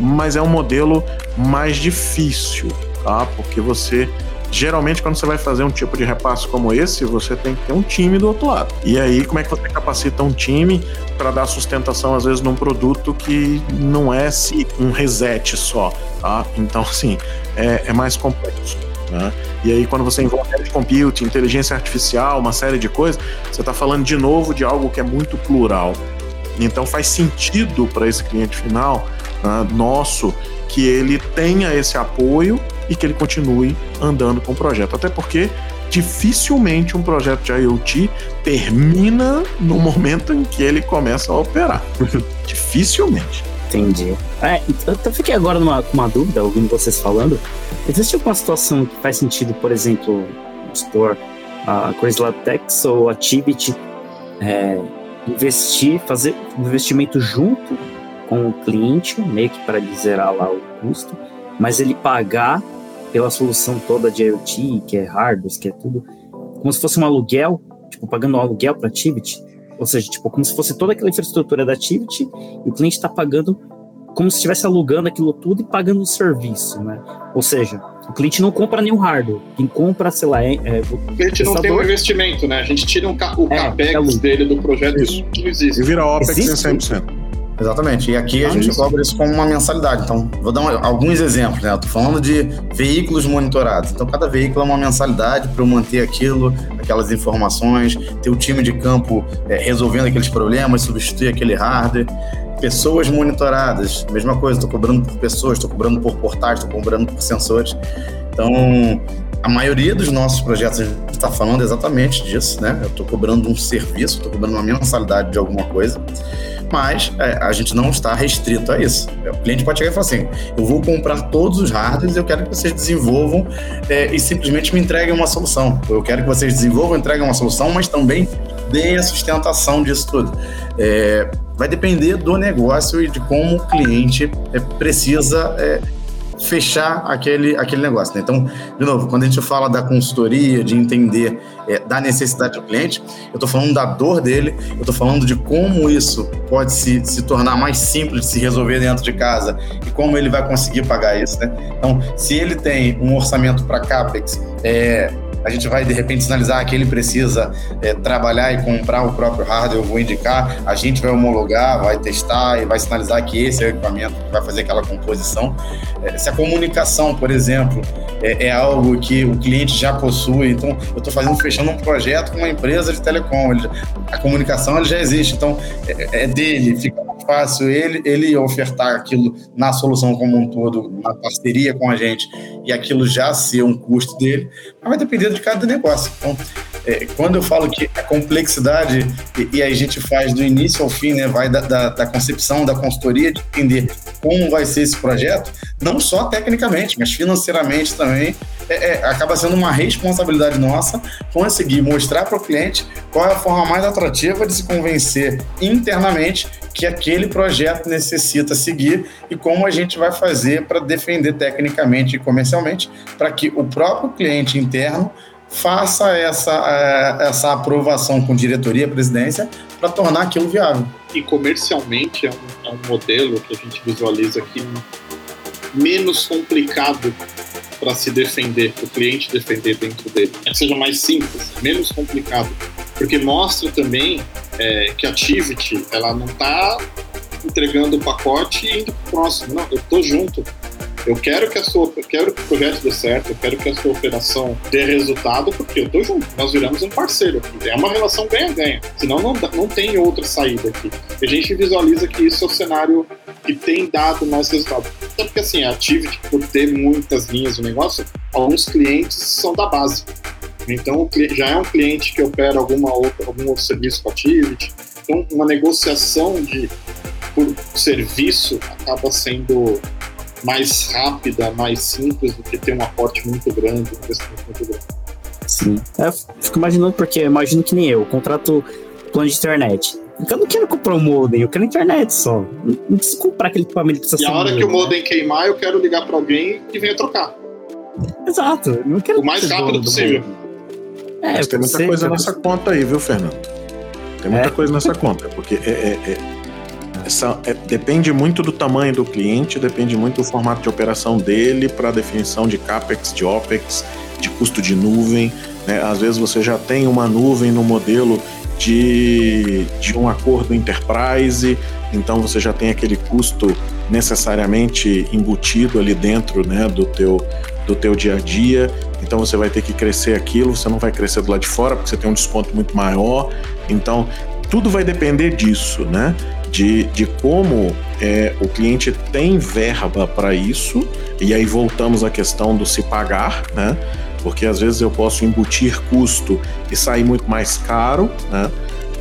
Speaker 4: Mas é um modelo mais difícil, tá? Porque você geralmente quando você vai fazer um tipo de repasse como esse, você tem que ter um time do outro lado. E aí, como é que você capacita um time para dar sustentação, às vezes, num produto que não é um reset só, tá? Então, assim, é, é mais complexo. Né? E aí, quando você envolve edge computing, inteligência artificial, uma série de coisas, você está falando de novo de algo que é muito plural. Então, faz sentido para esse cliente final né, nosso que ele tenha esse apoio e que ele continue andando com o projeto. Até porque dificilmente um projeto de IoT termina no momento em que ele começa a operar. dificilmente.
Speaker 2: Entendi. É, eu fiquei agora com uma dúvida, ouvindo vocês falando. Existe alguma situação que faz sentido, por exemplo, expor a Chrysler ou a Activity é, investir, fazer investimento junto com o cliente, meio que para zerar lá o custo, mas ele pagar pela solução toda de IoT, que é hardware, que é tudo, como se fosse um aluguel, tipo, pagando um aluguel para a Tivit, ou seja, tipo, como se fosse toda aquela infraestrutura da Tivit e o cliente está pagando como se estivesse alugando aquilo tudo e pagando o serviço, né? Ou seja, o cliente não compra nenhum hardware. Quem compra, sei lá, é. é
Speaker 5: o cliente não tem um investimento, né? A gente tira um, o é, capex é dele do projeto Isso.
Speaker 4: não existe. E vira OPEX existe? em 100%.
Speaker 3: Exatamente. E aqui a gente isso. cobra isso como uma mensalidade. Então, vou dar um, alguns exemplos, né? Tô falando de veículos monitorados. Então, cada veículo é uma mensalidade para eu manter aquilo, aquelas informações, ter o time de campo é, resolvendo aqueles problemas, substituir aquele hardware. Pessoas monitoradas, mesma coisa, estou cobrando por pessoas, estou cobrando por portais, estou cobrando por sensores. Então, a maioria dos nossos projetos está falando exatamente disso, né? Eu estou cobrando um serviço, estou cobrando uma mensalidade de alguma coisa mas é, a gente não está restrito a isso. O cliente pode chegar e falar assim: eu vou comprar todos os hardwares, eu quero que vocês desenvolvam é, e simplesmente me entreguem uma solução. Eu quero que vocês desenvolvam, entreguem uma solução, mas também deem a sustentação disso tudo. É, vai depender do negócio e de como o cliente é, precisa é, fechar aquele, aquele negócio. Né? Então, de novo, quando a gente fala da consultoria, de entender é, da necessidade do cliente, eu estou falando da dor dele, eu estou falando de como isso pode se, se tornar mais simples de se resolver dentro de casa e como ele vai conseguir pagar isso. Né? Então, se ele tem um orçamento para CAPEX, é, a gente vai de repente sinalizar que ele precisa é, trabalhar e comprar o próprio hardware, eu vou indicar, a gente vai homologar, vai testar e vai sinalizar que esse é o equipamento que vai fazer aquela composição. É, se a comunicação, por exemplo, é, é, algo que o cliente já possui, então eu estou fazendo fechando um projeto com uma empresa de telecom, ele, a comunicação ele já existe, então é, é dele, fica fácil ele, ele ofertar aquilo na solução como um todo, na parceria com a gente, e aquilo já ser um custo dele, mas vai depender de cada negócio. Então, é, quando eu falo que a complexidade, e, e, a gente faz do início ao fim, né, vai da, da, da, concepção, da consultoria, de entender como vai ser esse projeto, não só tecnicamente, mas financeiramente também, é, é, acaba sendo uma responsabilidade nossa conseguir mostrar para o cliente qual é a forma mais atrativa de se convencer internamente que aquele projeto necessita seguir e como a gente vai fazer para defender tecnicamente e comercialmente para que o próprio cliente interno faça essa, é, essa aprovação com diretoria, presidência, para tornar aquilo viável.
Speaker 5: E comercialmente é um, é um modelo que a gente visualiza aqui menos complicado para se defender, para o cliente defender dentro dele. É que seja mais simples, menos complicado. Porque mostra também é, que a Activity ela não está entregando o pacote e indo para o próximo. Não, eu estou junto. Eu quero que a sua, quero que o projeto dê certo, eu quero que a sua operação dê resultado, porque eu tô junto. Nós viramos um parceiro. É uma relação ganha-ganha. Senão não, não tem outra saída aqui. E a gente visualiza que isso é o cenário que tem dado mais resultado. Até porque assim, a Activity, por ter muitas linhas do negócio, alguns clientes são da base. Então já é um cliente que opera alguma outra, algum outro serviço com a Activity. Então uma negociação de por serviço acaba sendo mais rápida, mais simples do que ter um aporte muito grande, um investimento muito grande.
Speaker 2: Sim. Eu fico imaginando porque eu imagino que nem eu, contrato plano de internet. Eu não quero comprar um modem, eu quero internet só. Não preciso comprar aquele equipamento que precisa
Speaker 5: E a hora que o modem né? queimar, eu quero ligar para alguém que venha trocar.
Speaker 2: Exato. Não quero
Speaker 5: o mais rápido possível.
Speaker 4: É, Mas tem muita coisa nessa conta aí, viu, Fernando? Tem muita é. coisa nessa conta, porque é, é, é essa, é, depende muito do tamanho do cliente, depende muito do formato de operação dele para definição de CAPEX, de OPEX, de custo de nuvem. Né? Às vezes você já tem uma nuvem no modelo de, de um acordo enterprise, então você já tem aquele custo necessariamente embutido ali dentro né, do, teu, do teu dia a dia. Então você vai ter que crescer aquilo, você não vai crescer do lado de fora porque você tem um desconto muito maior. Então tudo vai depender disso, né? De, de como é, o cliente tem verba para isso, e aí voltamos à questão do se pagar, né? Porque às vezes eu posso embutir custo e sair muito mais caro, né?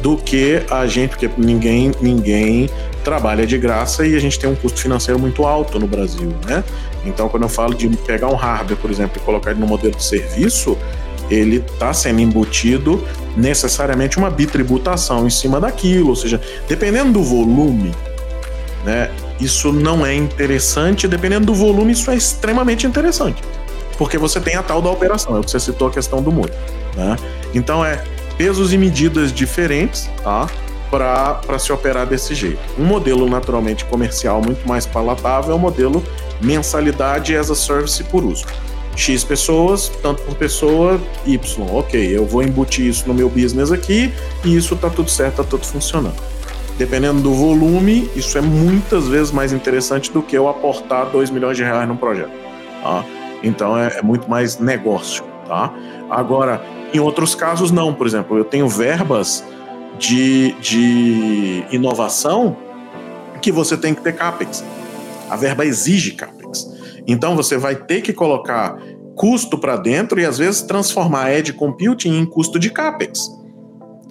Speaker 4: Do que a gente, porque ninguém, ninguém trabalha de graça e a gente tem um custo financeiro muito alto no Brasil, né? Então, quando eu falo de pegar um hardware, por exemplo, e colocar ele no modelo de serviço, ele está sendo embutido necessariamente uma bitributação em cima daquilo, ou seja, dependendo do volume, né, isso não é interessante, dependendo do volume, isso é extremamente interessante, porque você tem a tal da operação, é o que você citou a questão do muro, né? Então é pesos e medidas diferentes, tá? Para se operar desse jeito. Um modelo naturalmente comercial muito mais palatável é o modelo mensalidade as a service por uso. X pessoas, tanto por pessoa, Y. Ok, eu vou embutir isso no meu business aqui e isso tá tudo certo, tá tudo funcionando. Dependendo do volume, isso é muitas vezes mais interessante do que eu aportar 2 milhões de reais num projeto. Tá? Então é, é muito mais negócio. Tá? Agora, em outros casos, não. Por exemplo, eu tenho verbas de, de inovação que você tem que ter CAPEX. A verba exige CAPEX. Então você vai ter que colocar custo para dentro e às vezes transformar edge computing em custo de capex.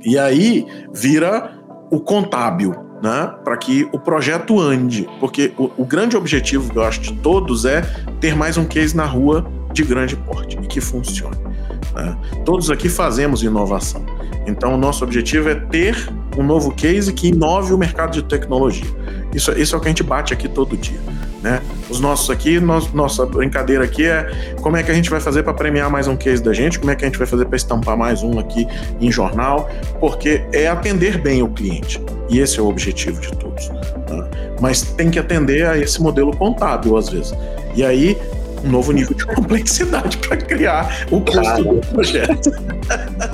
Speaker 4: E aí vira o contábil, né, para que o projeto ande, porque o, o, grande objetivo, eu acho, de todos é ter mais um case na rua de grande porte e que funcione. Né? Todos aqui fazemos inovação, então o nosso objetivo é ter um novo case que inove o mercado de tecnologia. Isso, isso é o que a gente bate aqui todo dia. Né? Os nossos aqui, nós, nossa brincadeira aqui é como é que a gente vai fazer para premiar mais um case da gente, como é que a gente vai fazer para estampar mais um aqui em jornal, porque é atender bem o cliente. E esse é o objetivo de todos. Né? Mas tem que atender a esse modelo contábil, às vezes. E aí, um novo nível de complexidade para criar o custo do projeto.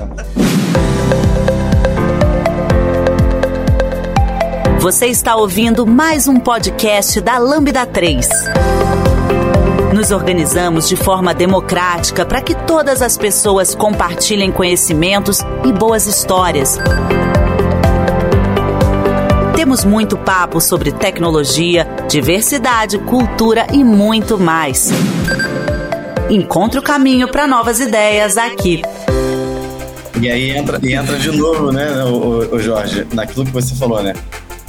Speaker 1: Você está ouvindo mais um podcast da Lambda 3. Nos organizamos de forma democrática para que todas as pessoas compartilhem conhecimentos e boas histórias. Temos muito papo sobre tecnologia, diversidade, cultura e muito mais. Encontre o caminho para novas ideias aqui.
Speaker 3: E aí entra, entra de novo, né, o, o Jorge, naquilo que você falou, né?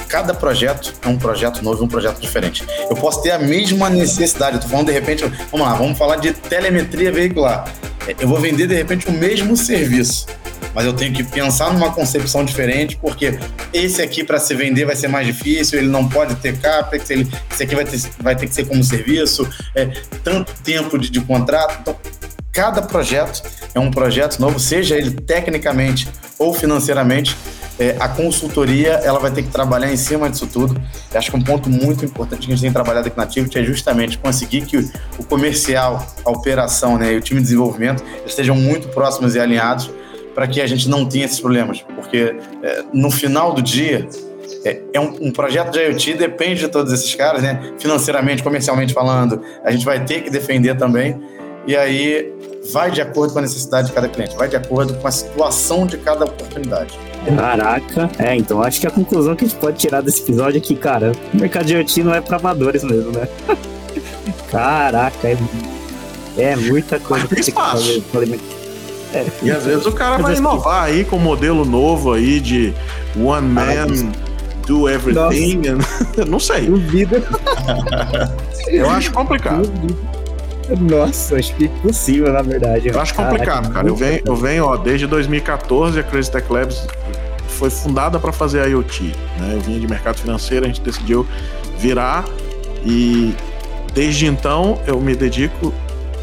Speaker 3: Cada projeto é um projeto novo, um projeto diferente. Eu posso ter a mesma necessidade, tô falando de repente, vamos lá, vamos falar de telemetria veicular. Eu vou vender de repente o mesmo serviço, mas eu tenho que pensar numa concepção diferente, porque esse aqui para se vender vai ser mais difícil, ele não pode ter capex, ele, esse aqui vai ter, vai ter que ser como serviço, é, tanto tempo de, de contrato. Então, cada projeto é um projeto novo, seja ele tecnicamente ou financeiramente, é, a consultoria ela vai ter que trabalhar em cima disso tudo. Eu acho que um ponto muito importante que a gente tem trabalhado aqui na Tivit é justamente conseguir que o comercial, a operação né, e o time de desenvolvimento estejam muito próximos e alinhados para que a gente não tenha esses problemas. Porque é, no final do dia, é, é um, um, projeto de IoT depende de todos esses caras, né? Financeiramente, comercialmente falando, a gente vai ter que defender também. E aí vai de acordo com a necessidade de cada cliente, vai de acordo com a situação de cada oportunidade.
Speaker 2: Caraca, é, então acho que a conclusão que a gente pode tirar desse episódio é que, cara, o mercado de IoT não é para amadores mesmo, né? Caraca, é, é muita coisa
Speaker 4: que tem que fazer. É. E às vezes o cara vai inovar aí com um modelo novo aí de one man do everything. não sei.
Speaker 2: Duvida.
Speaker 4: Eu acho complicado.
Speaker 2: Nossa, acho que impossível, na verdade.
Speaker 4: Eu acho complicado, cara. Eu venho, eu venho, ó, desde 2014, a Crazy Tech Labs foi fundada para fazer IoT. Né? Eu vinha de mercado financeiro, a gente decidiu virar e desde então eu me dedico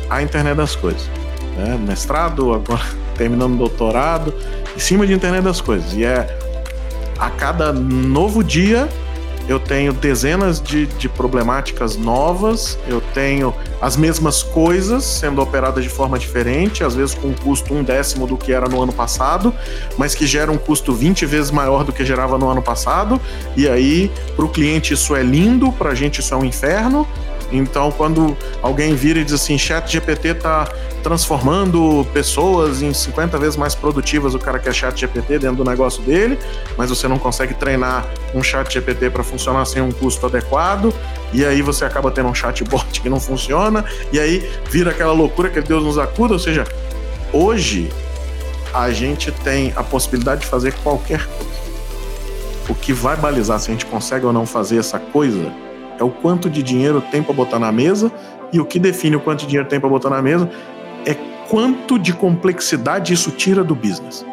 Speaker 4: à internet das coisas. Né? Mestrado, agora terminando doutorado, em cima de internet das coisas. E é a cada novo dia eu tenho dezenas de, de problemáticas novas, eu tenho as mesmas coisas sendo operadas de forma diferente, às vezes com um custo um décimo do que era no ano passado, mas que gera um custo 20 vezes maior do que gerava no ano passado, e aí para o cliente isso é lindo, para a gente isso é um inferno, então, quando alguém vira e diz assim, chat GPT está transformando pessoas em 50 vezes mais produtivas, o cara quer chat GPT dentro do negócio dele, mas você não consegue treinar um chat GPT para funcionar sem um custo adequado, e aí você acaba tendo um chatbot que não funciona, e aí vira aquela loucura que Deus nos acuda, ou seja, hoje a gente tem a possibilidade de fazer qualquer coisa. O que vai balizar se a gente consegue ou não fazer essa coisa é o quanto de dinheiro tem para botar na mesa, e o que define o quanto de dinheiro tem para botar na mesa é quanto de complexidade isso tira do business.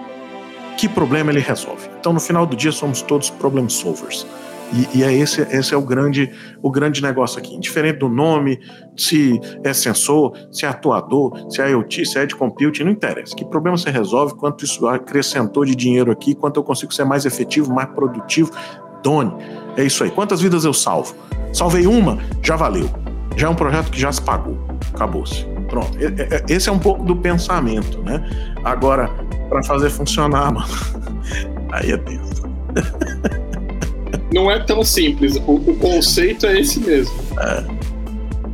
Speaker 4: Que problema ele resolve. Então, no final do dia, somos todos problem solvers. E, e é esse, esse é o grande, o grande negócio aqui. Indiferente do nome, se é sensor, se é atuador, se é IoT, se é de compute, não interessa. Que problema você resolve, quanto isso acrescentou de dinheiro aqui, quanto eu consigo ser mais efetivo, mais produtivo. Done. É isso aí. Quantas vidas eu salvo? Salvei uma, já valeu. Já é um projeto que já se pagou. Acabou-se. Pronto. Esse é um pouco do pensamento, né? Agora, para fazer funcionar, mano, aí é tenso.
Speaker 5: Não é tão simples. O, o conceito é esse mesmo. É.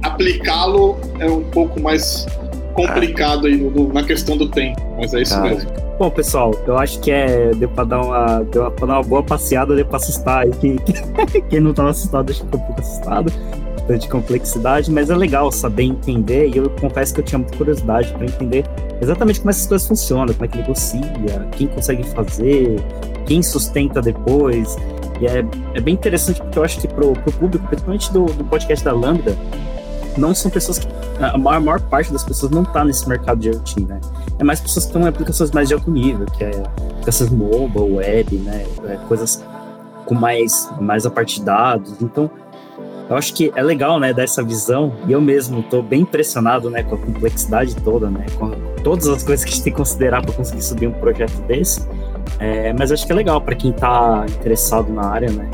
Speaker 5: Aplicá-lo é um pouco mais complicado é. aí no, na questão do tempo, mas é isso ah. mesmo.
Speaker 2: Bom, pessoal, eu acho que é. Deu pra dar uma, deu pra dar uma boa passeada, deu pra assustar aí. Quem, quem não tava assustado, acho que ficou um pouco assustado. De complexidade, mas é legal saber entender. E eu confesso que eu tinha muita curiosidade para entender exatamente como essas coisas funcionam, como é que negocia, quem consegue fazer, quem sustenta depois. E é, é bem interessante porque eu acho que pro, pro público, principalmente do, do podcast da Lambda, não são pessoas que. A maior, a maior parte das pessoas não está nesse mercado de IoT, né? É mais pessoas que estão em aplicações mais de alto nível, que é aplicações mobile, web, né? É coisas com mais, mais a parte de dados. Então, eu acho que é legal, né, dar essa visão. E eu mesmo estou bem impressionado, né, com a complexidade toda, né? Com todas as coisas que a gente tem que considerar para conseguir subir um projeto desse. É, mas acho que é legal para quem está interessado na área, né?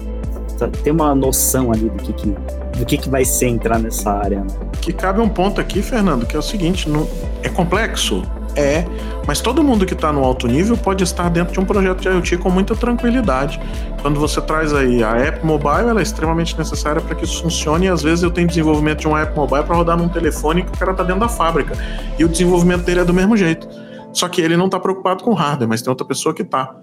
Speaker 2: Ter uma noção ali do que, que do que, que vai ser entrar nessa área. Né?
Speaker 4: Que cabe um ponto aqui, Fernando, que é o seguinte: não, é complexo? É, mas todo mundo que está no alto nível pode estar dentro de um projeto de IoT com muita tranquilidade. Quando você traz aí a app mobile, ela é extremamente necessária para que isso funcione. E às vezes eu tenho desenvolvimento de uma app mobile para rodar num telefone que o cara está dentro da fábrica. E o desenvolvimento dele é do mesmo jeito. Só que ele não está preocupado com hardware, mas tem outra pessoa que está.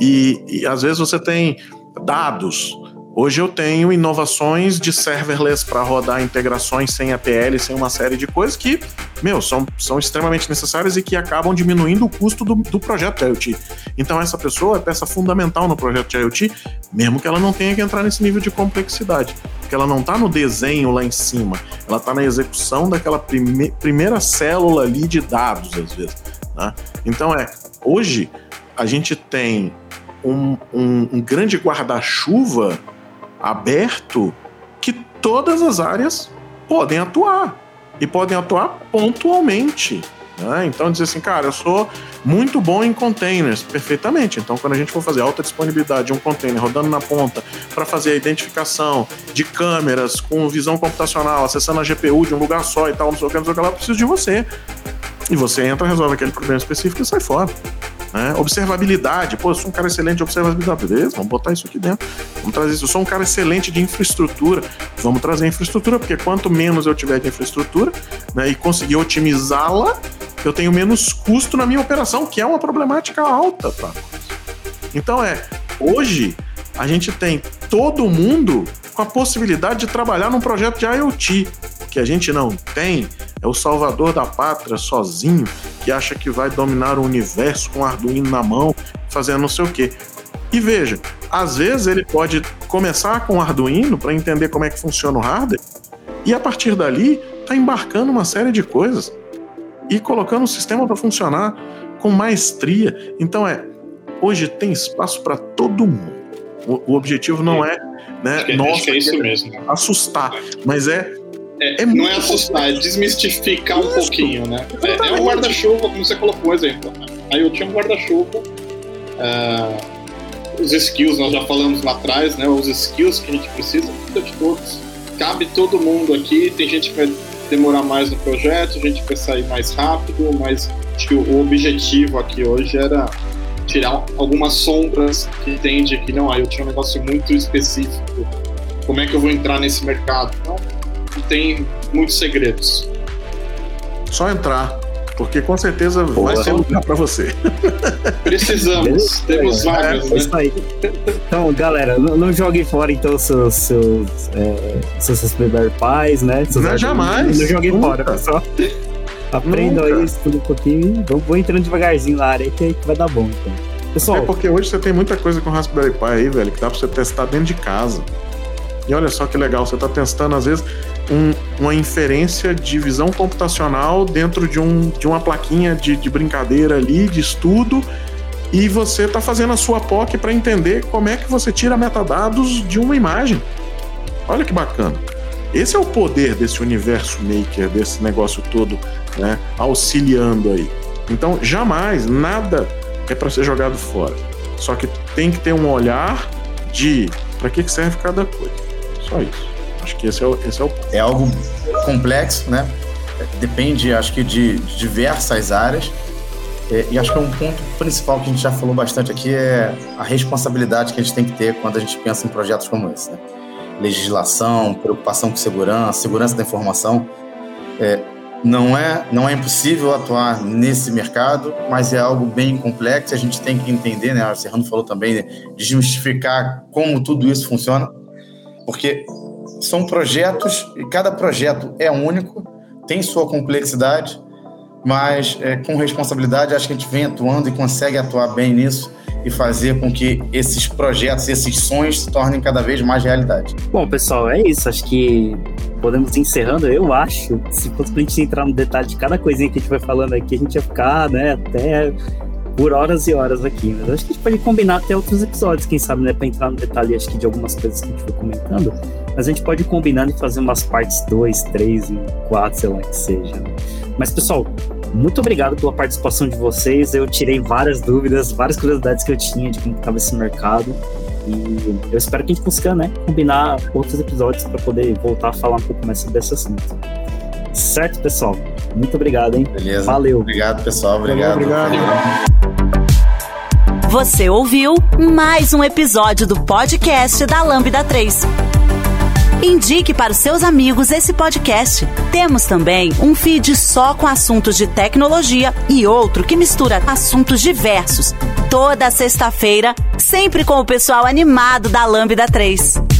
Speaker 4: E, e às vezes você tem dados Hoje eu tenho inovações de serverless para rodar integrações sem APL, sem uma série de coisas que, meu, são, são extremamente necessárias e que acabam diminuindo o custo do, do projeto de IoT. Então essa pessoa é peça fundamental no projeto de IoT, mesmo que ela não tenha que entrar nesse nível de complexidade. Porque ela não está no desenho lá em cima, ela está na execução daquela prime primeira célula ali de dados, às vezes. Né? Então é, hoje a gente tem um, um, um grande guarda-chuva aberto que todas as áreas podem atuar e podem atuar pontualmente. Né? Então, dizer assim, cara, eu sou muito bom em containers, perfeitamente. Então, quando a gente for fazer alta disponibilidade de um container rodando na ponta para fazer a identificação de câmeras com visão computacional, acessando a GPU de um lugar só e tal, não sei o que, não sei o que lá, eu preciso de você. E você entra, resolve aquele problema específico e sai fora. Né? Observabilidade, pô, eu sou um cara excelente de observabilidade, beleza, vamos botar isso aqui dentro. Vamos trazer isso. Eu sou um cara excelente de infraestrutura, vamos trazer infraestrutura, porque quanto menos eu tiver de infraestrutura né, e conseguir otimizá-la, eu tenho menos custo na minha operação, que é uma problemática alta, tá? Então é, hoje a gente tem todo mundo com a possibilidade de trabalhar num projeto de IoT. Que a gente não tem é o salvador da pátria sozinho que acha que vai dominar o universo com o Arduino na mão, fazendo não sei o quê. E veja, às vezes ele pode começar com o Arduino para entender como é que funciona o hardware e a partir dali tá embarcando uma série de coisas e colocando o sistema para funcionar com maestria. Então é, hoje tem espaço para todo mundo. O, o, objetivo não é, né,
Speaker 5: acho que, nossa, é isso mesmo.
Speaker 4: assustar, mas é
Speaker 5: é, é não é assustar, é desmistificar um pouquinho, né? É, é um guarda-chuva, como você colocou o exemplo. Aí eu tinha um guarda-chuva. Uh, os skills, nós já falamos lá atrás, né? Os skills que a gente precisa, de todos. Cabe todo mundo aqui. Tem gente que vai demorar mais no projeto, a gente vai sair mais rápido, mas acho que o objetivo aqui hoje era tirar algumas sombras que entende que não, aí eu tinha um negócio muito específico. Como é que eu vou entrar nesse mercado? Não, tem muitos segredos.
Speaker 4: Só entrar, porque com certeza Boa. vai ser lugar para você.
Speaker 5: Precisamos, temos vagas, é, né? Isso aí.
Speaker 2: Então, galera, não, não joguem fora então seus seus, é, seus Raspberry Pis, né? Seus
Speaker 4: não, jamais.
Speaker 2: Não joguem fora, pessoal. Aprendam aí, estudem um pouquinho. Vou, vou entrando devagarzinho na área que, que vai dar bom, então.
Speaker 4: Pessoal, é porque hoje você tem muita coisa com Raspberry Pi aí, velho, que dá pra você testar dentro de casa. E olha só que legal, você está testando, às vezes, um, uma inferência de visão computacional dentro de, um, de uma plaquinha de, de brincadeira ali, de estudo, e você está fazendo a sua POC para entender como é que você tira metadados de uma imagem. Olha que bacana. Esse é o poder desse universo maker, desse negócio todo, né, auxiliando aí. Então, jamais nada é para ser jogado fora. Só que tem que ter um olhar de para que serve cada coisa. Só isso. Acho que esse é o, esse é, o...
Speaker 3: é algo complexo, né? Depende, acho que, de, de diversas áreas. É, e acho que um ponto principal que a gente já falou bastante aqui é a responsabilidade que a gente tem que ter quando a gente pensa em projetos como esse. Né? Legislação, preocupação com segurança, segurança da informação. É, não é, não é impossível atuar nesse mercado, mas é algo bem complexo. A gente tem que entender, né? O Serrano falou também, né? como tudo isso funciona porque são projetos e cada projeto é único, tem sua complexidade, mas é, com responsabilidade acho que a gente vem atuando e consegue atuar bem nisso e fazer com que esses projetos, esses sonhos se tornem cada vez mais realidade.
Speaker 2: Bom, pessoal, é isso. Acho que podemos encerrando. Eu acho, se fosse pra gente entrar no detalhe de cada coisinha que a gente vai falando aqui, a gente ia ficar, né, até por horas e horas aqui. Mas acho que a gente pode combinar até outros episódios, quem sabe, né? Pra entrar no detalhe, acho que de algumas coisas que a gente foi comentando. Mas a gente pode combinar e fazer umas partes 2, 3 e 4, sei lá que seja. Né? Mas, pessoal, muito obrigado pela participação de vocês. Eu tirei várias dúvidas, várias curiosidades que eu tinha de como estava esse mercado. E eu espero que a gente consiga, né, combinar outros episódios para poder voltar a falar um pouco mais sobre esse assunto. Certo, pessoal? Muito obrigado, hein?
Speaker 3: Beleza.
Speaker 2: Valeu.
Speaker 3: Obrigado, pessoal. Obrigado.
Speaker 4: obrigado.
Speaker 1: Você ouviu mais um episódio do podcast da Lambda 3. Indique para os seus amigos esse podcast. Temos também um feed só com assuntos de tecnologia e outro que mistura assuntos diversos. Toda sexta-feira, sempre com o pessoal animado da Lambda 3.